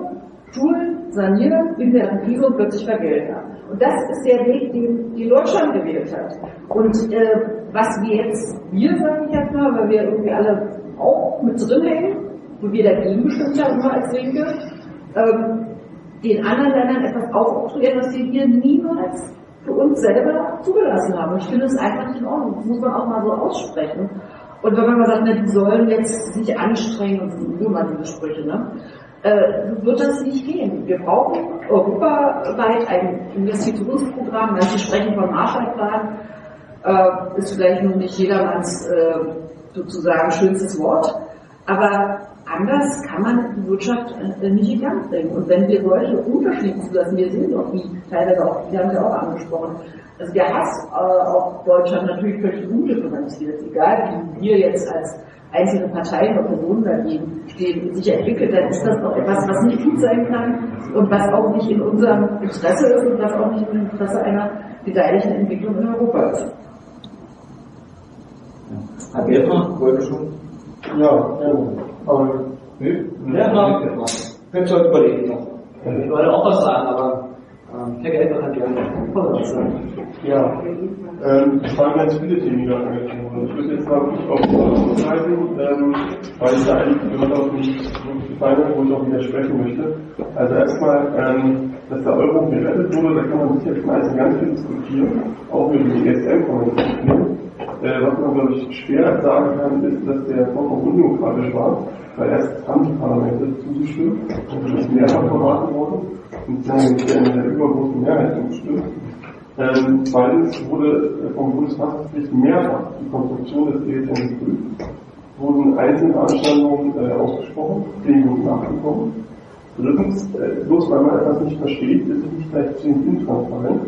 Schulen sanieren in der Krise und plötzlich vergelten. Und das ist der Weg, den, den Deutschland gewählt hat. Und äh, was wir jetzt, wir sagen ich jetzt mal, weil wir irgendwie alle auch mit drin hängen, wo wir dagegen bestimmt haben, immer als Linke, ähm, den anderen Ländern etwas aufoktroyieren, was wir hier niemals für uns selber zugelassen haben. Ich finde es einfach nicht in Ordnung. Das muss man auch mal so aussprechen. Und wenn man mal sagt, na, die sollen jetzt sich anstrengen, und sowieso mal diese Sprüche, ne? Äh, wird das nicht gehen. Wir brauchen europaweit ein Investitionsprogramm. Manche sprechen vom Marshallplan. Äh, ist vielleicht noch nicht jedermanns äh, sozusagen schönstes Wort. Aber anders kann man die Wirtschaft äh, nicht in Gang bringen. Und wenn wir solche Unterschiede zulassen, wir sehen doch, wie teilweise auch, die haben Sie auch angesprochen, also der Hass äh, auf Deutschland natürlich völlig undifferenziert, egal wie wir jetzt als einzelne Parteien oder Personen dagegen stehen, sich entwickelt, dann ist das doch etwas, was nicht gut sein kann und was auch nicht in unserem Interesse ist und was auch nicht im Interesse einer gedeihlichen Entwicklung in Europa ist.
Herr Gebner, wollte schon.
Ja, gerne. Aber,
nee, ja, könnt ihr euch überlegen noch.
Ich wollte auch was sagen, aber ähm, Herr Gelber was sagen.
Ja, ähm, es waren ganz viele Themen, die da angesprochen. Ich würde jetzt mal auf das halten, ähm, weil es da eigentlich gehört auch nicht hat, wo ich auch widersprechen möchte. Also erstmal, ähm, dass der Euro gerettet wurde, da kann man sich jetzt meistens ganz viel diskutieren, auch über die ESM kann man diskutieren. Äh, was man, glaube ich, schwer sagen kann, ist, dass der vollkommen undemokratisch war, weil erst haben die Parlamente zugestimmt und das ist mehrfach verraten worden und mit der übergroßen Mehrheit zugestimmt. Ähm, zweitens wurde vom Bundesverfassungsgericht mehrfach die Konstruktion des ESM geprüft, wurden einzelne Anstandungen äh, ausgesprochen, denen wurden nachgekommen. Drittens, äh, bloß weil man etwas nicht versteht, ist es nicht gleich zwingend intransparent,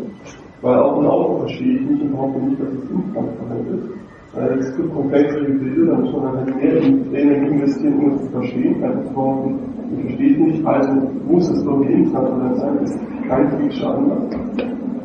weil auch ein Auto verstehe ich nicht und behaupte nicht, dass es intransparent ist. Äh, es gibt komplexere Bilder, da muss man halt mehr Energie investieren, um es zu verstehen, als zu behaupten, ich verstehe es nicht, also muss es doch intransparent sein, ist kein kritischer Anlass.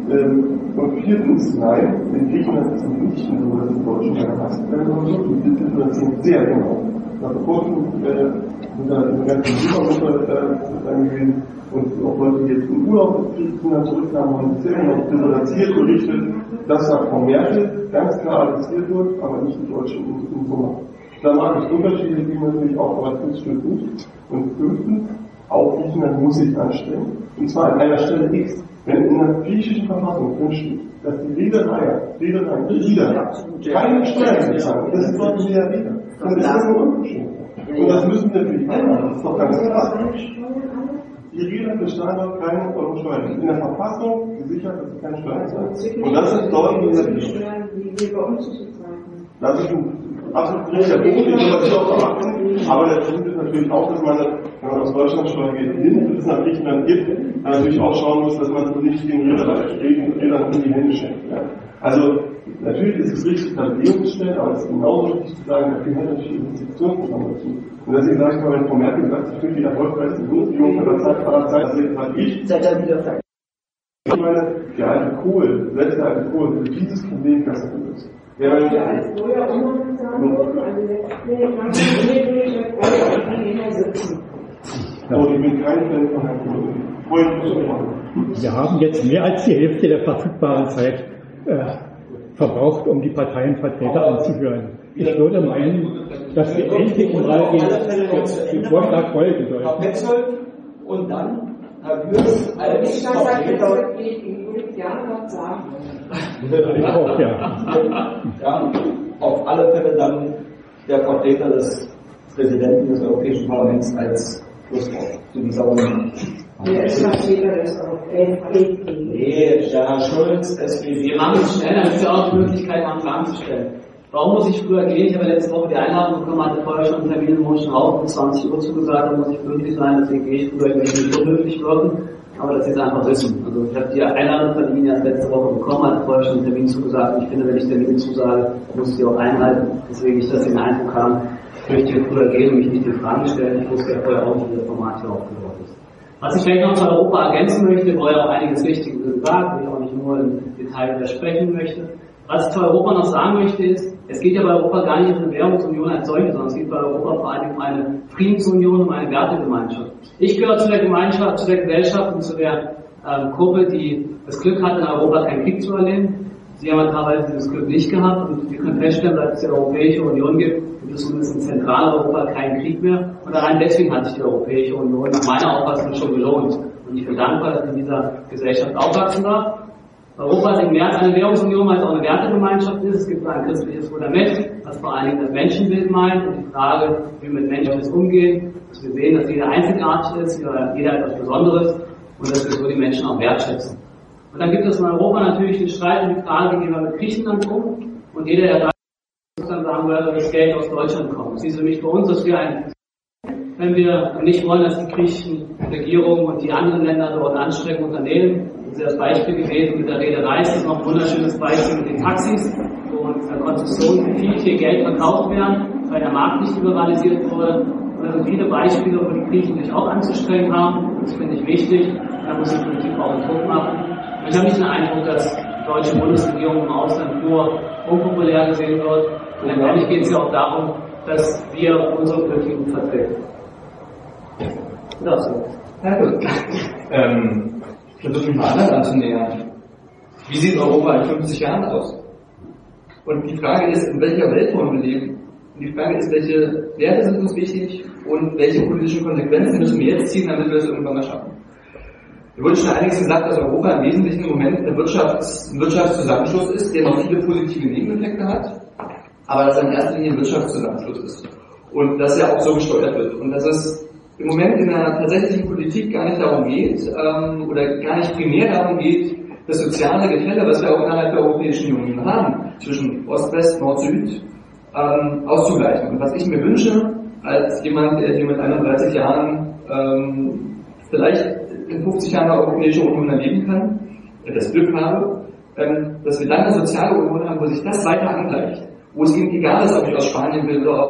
Ähm, und viertens, nein, in Griechenland ist es nicht so, dass die Deutschen keine Hass werden oder so. Die differenzieren sehr genau. Nach kurzem äh, mit einer ganzen Supergruppe äh, gewesen und auch Leute, die jetzt in Urlaub Griechenland zurückkamen, haben sehr genau differenziert berichtet, dass da Frau Merkel ganz klar adressiert wird, aber nicht die Deutschen in, in Summe. Da mag es Unterschiede geben, natürlich auch, aber das stimmt nicht. Und fünftens, auch Griechenland muss sich anstrengen. Und zwar an einer Stelle X. Wenn in der griechischen Verfassung drinsteht, dass die Reederei, Reederei, Reeder keine Steuern bezahlen, das sollten sie ja wieder. Dann ist das nur unverschämt. Und das müssen wir natürlich ändern, das ist doch ganz klar. Die Reeder bezahlen dort keine Euro Steuern. In der Verfassung gesichert, dass sie keine Steuern zahlen. Und das ist in der Das ist ein absolut richtiger Punkt, den soll man auch beachten. Aber der Punkt ist natürlich auch, dass man, wenn man aus Deutschland Steuergeld nimmt und es nach Griechenland gibt, natürlich auch schauen muss, dass man so nicht den Rädern in die Hände schenkt. Ja. Also, natürlich ist es richtig, Verpflegungsstellen, aber es ist genauso wichtig zu sagen, da gehört natürlich Investitionsprogramm dazu. Und deswegen sage ich mal, wenn Frau Merkel sagt, ich bin die erfolgreichste Bundesregierung aller Zeit, aller Zeit, das jetzt mal ich.
Seid ihr wieder
Ich meine, der alte Kohl, selbst der alte Kohl, für dieses Problem besser gelöst. Ja, weil
Ja, als Steuer umgesetzt wurden, also sitzen.
Oh, ich bin kein Fan von Herrn Kohl.
Wir haben jetzt mehr als die Hälfte der verfügbaren Zeit äh, verbraucht, um die Parteienvertreter anzuhören. Ich würde meinen, dass wir endlich mal den, Vorschlag folgen
Herr
sollten.
Petzold und dann Herr Würz als
Ich kann sagen,
Vertreter.
das geht, ich würde gerne was sagen.
Ich auch, ja.
Ja, auf alle Fälle dann der Vertreter des Präsidenten des Europäischen Parlaments als Nee, Herr Schulz, SPD.
Wir machen es schnell, damit wir auch die Möglichkeit haben, Fragen zu stellen. Warum muss ich früher gehen? Ich habe letzte Woche die Einladung bekommen, hatte vorher schon einen Termin in Moschenhausen um 20 Uhr zugesagt, da muss ich pünktlich sein, deswegen gehe ich früher, ich will nicht unhöflich wirken, aber dass Sie es einfach wissen. Also ich habe die Einladung von Ihnen erst letzte Woche bekommen, hatte vorher schon einen Termin zugesagt und ich finde, wenn ich Termine zusage, muss ich die auch einhalten. Deswegen ich, Sie den Eindruck haben, ich möchte hier früher gehen und mich nicht die Fragen stellen. Ich wusste ja vorher auch wie das Format hier aufgebaut ist. Was ich vielleicht noch zu Europa ergänzen möchte, wo ja auch einiges Wichtiges gesagt, wo ich auch nicht nur im Detail widersprechen möchte. Was ich zu Europa noch sagen möchte ist, es geht ja bei Europa gar nicht um eine Währungsunion als solche, sondern es geht bei Europa vor allem um eine Friedensunion, um eine Wertegemeinschaft. Ich gehöre zu der Gemeinschaft, zu der Gesellschaft und zu der ähm, Gruppe, die das Glück hat, in Europa keinen Krieg zu erleben. Sie haben teilweise dieses Glück nicht gehabt und wir können feststellen, dass es die Europäische Union gibt, gibt es zumindest in Zentraleuropa keinen Krieg mehr. Und allein deswegen hat sich die Europäische Union nach meiner Auffassung schon gelohnt. Und ich bin dankbar, dass ich in dieser Gesellschaft aufwachsen darf. Europa ist mehr als eine Währungsunion, weil es auch eine Wertegemeinschaft ist. Es gibt ein christliches Fundament, was vor allen Dingen das Menschenbild meint und die Frage, wie wir mit Menschen umgehen, dass wir sehen, dass jeder einzigartig ist, jeder etwas Besonderes und dass wir so die Menschen auch wertschätzen. Und dann gibt es in Europa natürlich den Streit und die Frage, wie gehen wir mit Griechenland um und jeder, der dann sagen dass das Geld aus Deutschland kommt. Sie ist mich für uns, dass wir ein, wenn wir nicht wollen, dass die griechischen Regierungen und die anderen Länder dort Anstrengungen unternehmen. Das ist das Beispiel gewesen mit der Reederei, das ist noch ein wunderschönes Beispiel mit den Taxis, wo in der Konzession viel, viel Geld verkauft werden, weil der Markt nicht liberalisiert wurde. Und da sind viele Beispiele, wo die Griechen sich auch anzustrengen haben. Das finde ich wichtig. Da muss die Politik auch einen Druck machen. Und ich habe nicht den Eindruck, dass die deutsche Bundesregierung im Ausland nur unpopulär gesehen wird. Und letztendlich geht es ja auch darum, dass wir unsere Politik vertreten.
Das so. Ja, gut. Ähm, ich versuche mich mal anders anzunähern. Wie sieht Europa in 50 Jahren aus? Und die Frage ist, in welcher Welt wollen wir leben? Und die Frage ist, welche Werte sind uns wichtig und welche politischen Konsequenzen müssen wir jetzt ziehen, damit wir es irgendwann mal schaffen? Mir wurde schon einiges gesagt, dass Europa im Wesentlichen im Moment ein, Wirtschafts-, Wirtschaftszusammenschluss ist, der noch viele positive Nebeneffekte hat, aber dass er in erster Linie ein Wirtschaftszusammenschluss ist. Und dass er auch so gesteuert wird. Und dass es im Moment in einer tatsächlichen Politik gar nicht darum geht, ähm, oder gar nicht primär darum geht, das soziale Gefälle, was wir auch innerhalb der Europäischen Union haben, zwischen Ost-West, Nord-Süd, ähm, auszugleichen. Und was ich mir wünsche, als jemand, der hier mit 31 Jahren ähm, vielleicht in 50 Jahren der Europäischen Union erleben kann, das Glück habe, ähm, dass wir dann eine soziale Union haben, wo sich das weiter angleicht. Wo es eben egal ist, ob ich aus Spanien bin oder